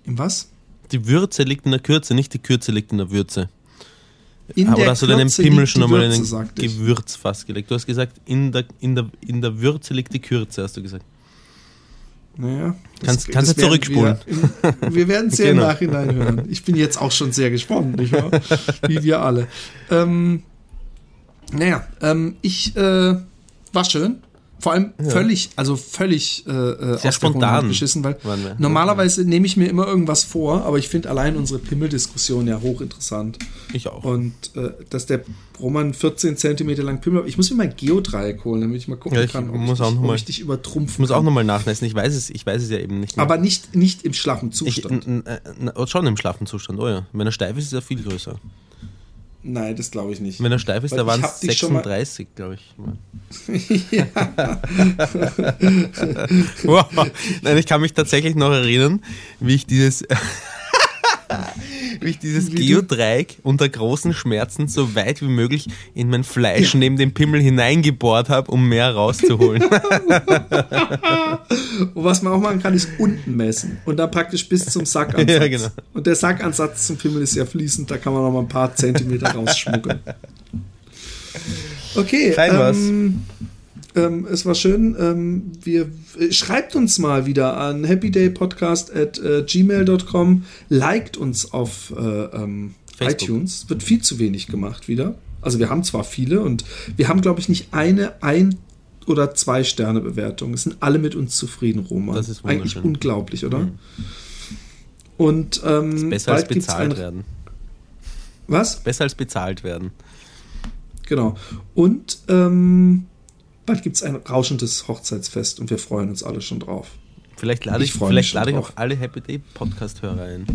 In was? Die Würze liegt in der Kürze, nicht die Kürze liegt in der Würze. In Aber hast du deinen Pimmel schon einmal in ein Gewürzfass gelegt? Du hast gesagt, in der, in, der, in der Würze liegt die Kürze, hast du gesagt. Naja. Kannst, das, kannst du zurückspulen. Wir, wir werden es ja genau. im Nachhinein hören. Ich bin jetzt auch schon sehr gespannt, nicht wahr? Wie wir alle. Ähm, naja, ähm, ich äh, war schön. Vor allem ja. völlig, also völlig äh, äh Sehr spontan geschissen, weil normalerweise nehme ich mir immer irgendwas vor, aber ich finde allein unsere Pimmeldiskussion ja hochinteressant. Ich auch. Und äh, dass der Roman 14 Zentimeter lang Pimmel, ich muss mir mein Geodreieck holen, damit ich mal gucken ja, ich kann, ob, muss ich, auch dich, mal, ich dich übertrumpfen Ich muss auch nochmal nachmessen, ich weiß es, ich weiß es ja eben nicht mehr. Aber nicht, nicht im schlaffen Zustand. Ich, schon im schlaffen Zustand, oh ja. Wenn er steif ist, ist er viel größer. Nein, das glaube ich nicht. Wenn er steif ist, da waren es 36, glaube ich. ja. wow. Nein, ich kann mich tatsächlich noch erinnern, wie ich dieses wie ich dieses Geodreieck unter großen Schmerzen so weit wie möglich in mein Fleisch neben dem Pimmel hineingebohrt habe, um mehr rauszuholen. und was man auch machen kann, ist unten messen und dann praktisch bis zum Sackansatz. Ja, genau. Und der Sackansatz zum Pimmel ist ja fließend, da kann man noch mal ein paar Zentimeter rausschmuggeln. Okay. Fein ähm, ähm, es war schön. Ähm, wir, äh, schreibt uns mal wieder an happydaypodcast at äh, gmail.com. Liked uns auf äh, ähm, iTunes. Wird viel zu wenig gemacht wieder. Also wir haben zwar viele und wir haben, glaube ich, nicht eine ein oder zwei Sterne Bewertung. Es sind alle mit uns zufrieden, Roman. Das ist Eigentlich unglaublich, oder? Mhm. Und ähm, Besser als bezahlt werden. Was? Besser als bezahlt werden. Genau. Und ähm, bald gibt es ein rauschendes Hochzeitsfest und wir freuen uns alle schon drauf. Vielleicht lade Ich ich, vielleicht lade ich auch alle Happy Day Podcast-Hörer ein.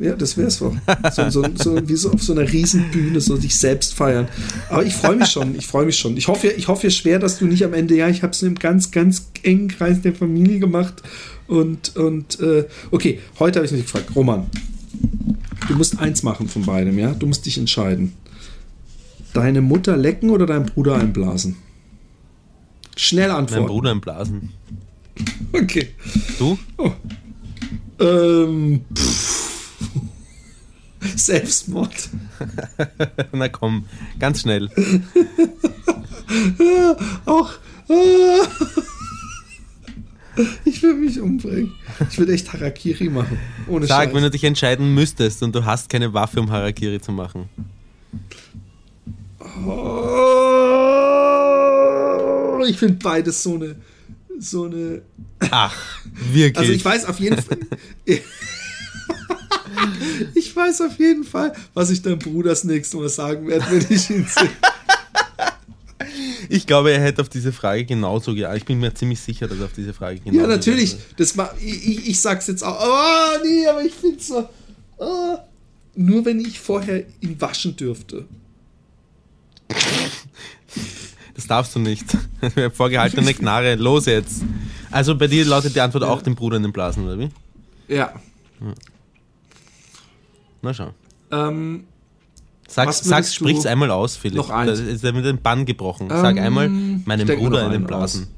Ja, das wär's doch. So, so, so, wie so auf so einer Riesenbühne, so dich selbst feiern. Aber ich freue mich schon, ich freue mich schon. Ich hoffe, ich hoffe schwer, dass du nicht am Ende, ja, ich habe es nur im ganz, ganz engen Kreis der Familie gemacht. Und, und äh, okay, heute habe ich mich gefragt, Roman, du musst eins machen von beidem, ja? Du musst dich entscheiden. Deine Mutter lecken oder deinen Bruder einblasen? Schnell Mein antworten. Bruder im Blasen. Okay. Du? Ähm, pff. Selbstmord. Na komm, ganz schnell. Auch. ah. Ich will mich umbringen. Ich will echt Harakiri machen. Ohne Sag, Scheiß. wenn du dich entscheiden müsstest und du hast keine Waffe, um Harakiri zu machen. Oh, ich finde beides so eine. So eine. Ach, wirklich. Also ich weiß auf jeden Fall. ich weiß auf jeden Fall, was ich deinem Bruder das nächste Mal sagen werde, wenn ich ihn sehe. Ich glaube, er hätte auf diese Frage genauso geantwortet. Ich bin mir ziemlich sicher, dass er auf diese Frage genauso Ja, natürlich. Das war, ich, ich, ich sag's jetzt auch. Oh, nee, aber ich find's so. Oh. Nur wenn ich vorher ihn waschen dürfte. Das darfst du nicht. Vorgehaltene Knarre, los jetzt. Also bei dir lautet die Antwort auch den Bruder in den Blasen, oder wie? Ja. Na schau. Ähm, Sag, sag sprich's einmal aus, Philipp. Noch eins. Da ist mit dem Bann gebrochen. Sag Ähm, einmal meinen Bruder in den Blasen.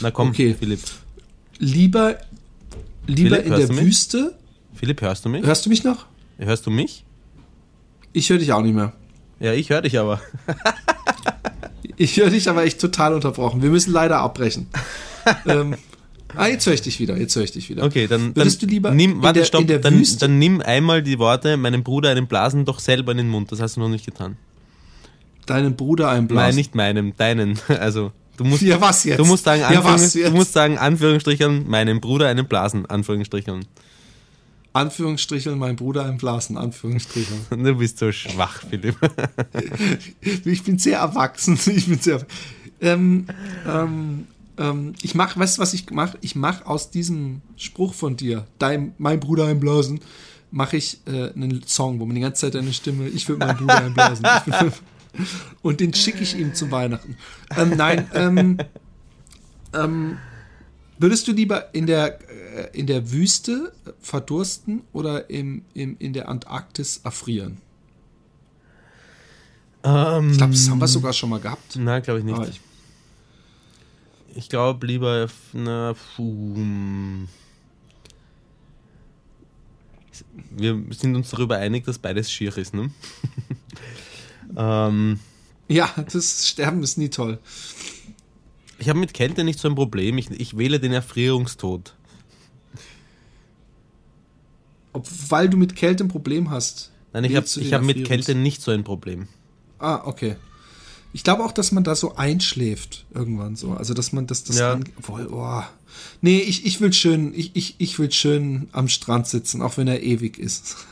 Na komm, Okay. Philipp. lieber lieber Philipp, in der? Wüste. Philipp, hörst du mich? Hörst du mich noch? Hörst du mich? Ich höre dich auch nicht mehr. Ja, ich höre dich aber. Ich höre dich aber echt total unterbrochen. Wir müssen leider abbrechen. ähm, ah, jetzt höre ich dich wieder. Jetzt höre ich dich wieder. Okay, dann, dann Würdest du lieber nimm, warte, der- stopp, dann, Wüste- dann nimm einmal die Worte, meinem Bruder einen Blasen doch selber in den Mund. Das hast du noch nicht getan. Deinen Bruder einblasen. Nein, nicht meinem, deinen. Also, du musst, Ja, was jetzt? du musst sagen, Ja, Anführungs, was jetzt? du musst sagen, Anführungsstrichen, meinem Bruder einen Blasen, Anführungsstrichen. Anführungsstrichen, mein Bruder einblasen. Anführungsstrichen. Du bist so schwach, Philipp. Ich bin sehr erwachsen. Ich bin sehr. Ähm, ähm, ähm, ich mache, weißt du, was ich mache? Ich mache aus diesem Spruch von dir, dein, mein Bruder einblasen, mache ich äh, einen Song, wo man die ganze Zeit deine Stimme, ich will meinen Bruder einblasen. Ich will, und den schicke ich ihm zu Weihnachten. Ähm, nein, ähm, ähm, würdest du lieber in der, äh, in der Wüste verdursten oder im, im, in der Antarktis erfrieren? ähm, Ich glaube, das haben wir sogar schon mal gehabt. Nein, glaube ich nicht. Aber ich, Ich glaube lieber, einer puh, hm. Wir sind uns darüber einig, dass beides schier ist, ne? ähm, Ja, das Sterben ist nie toll. Ich habe mit Kälte nicht so ein Problem. Ich, ich wähle den Erfrierungstod. Ob, weil du mit Kälte ein Problem hast. Nein, ich habe hab mit Kälte nicht so ein Problem. Ah, okay. Ich glaube auch, dass man da so einschläft irgendwann so. Also, dass man das, das Ja. boah, boah. Nee, ich, ich will schön, ich, ich, ich will schön am Strand sitzen, auch wenn er ewig ist.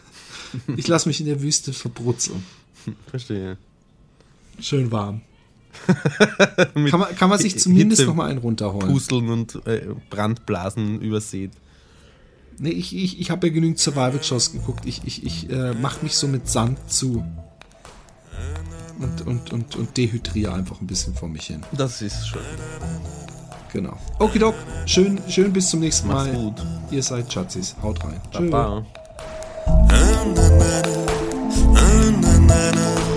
Ich lasse mich in der Wüste verbrutzeln. Verstehe. Schön warm. Kann man, kann man sich zumindest Hitze- noch mal einen runterholen. Pusteln und äh, Brandblasen übersät. Nee, ich, ich, ich habe ja genügend Survival-Shows geguckt. Ich, ich, ich äh, mache mich so mit Sand zu. Und, und, und, und dehydriere einfach ein bisschen vor mich hin. Das ist schön. Genau. Okidok, schön, schön bis zum nächsten Mach's Mal. gut. Ihr seid Schatzis. Haut rein. Tschö. Baba. na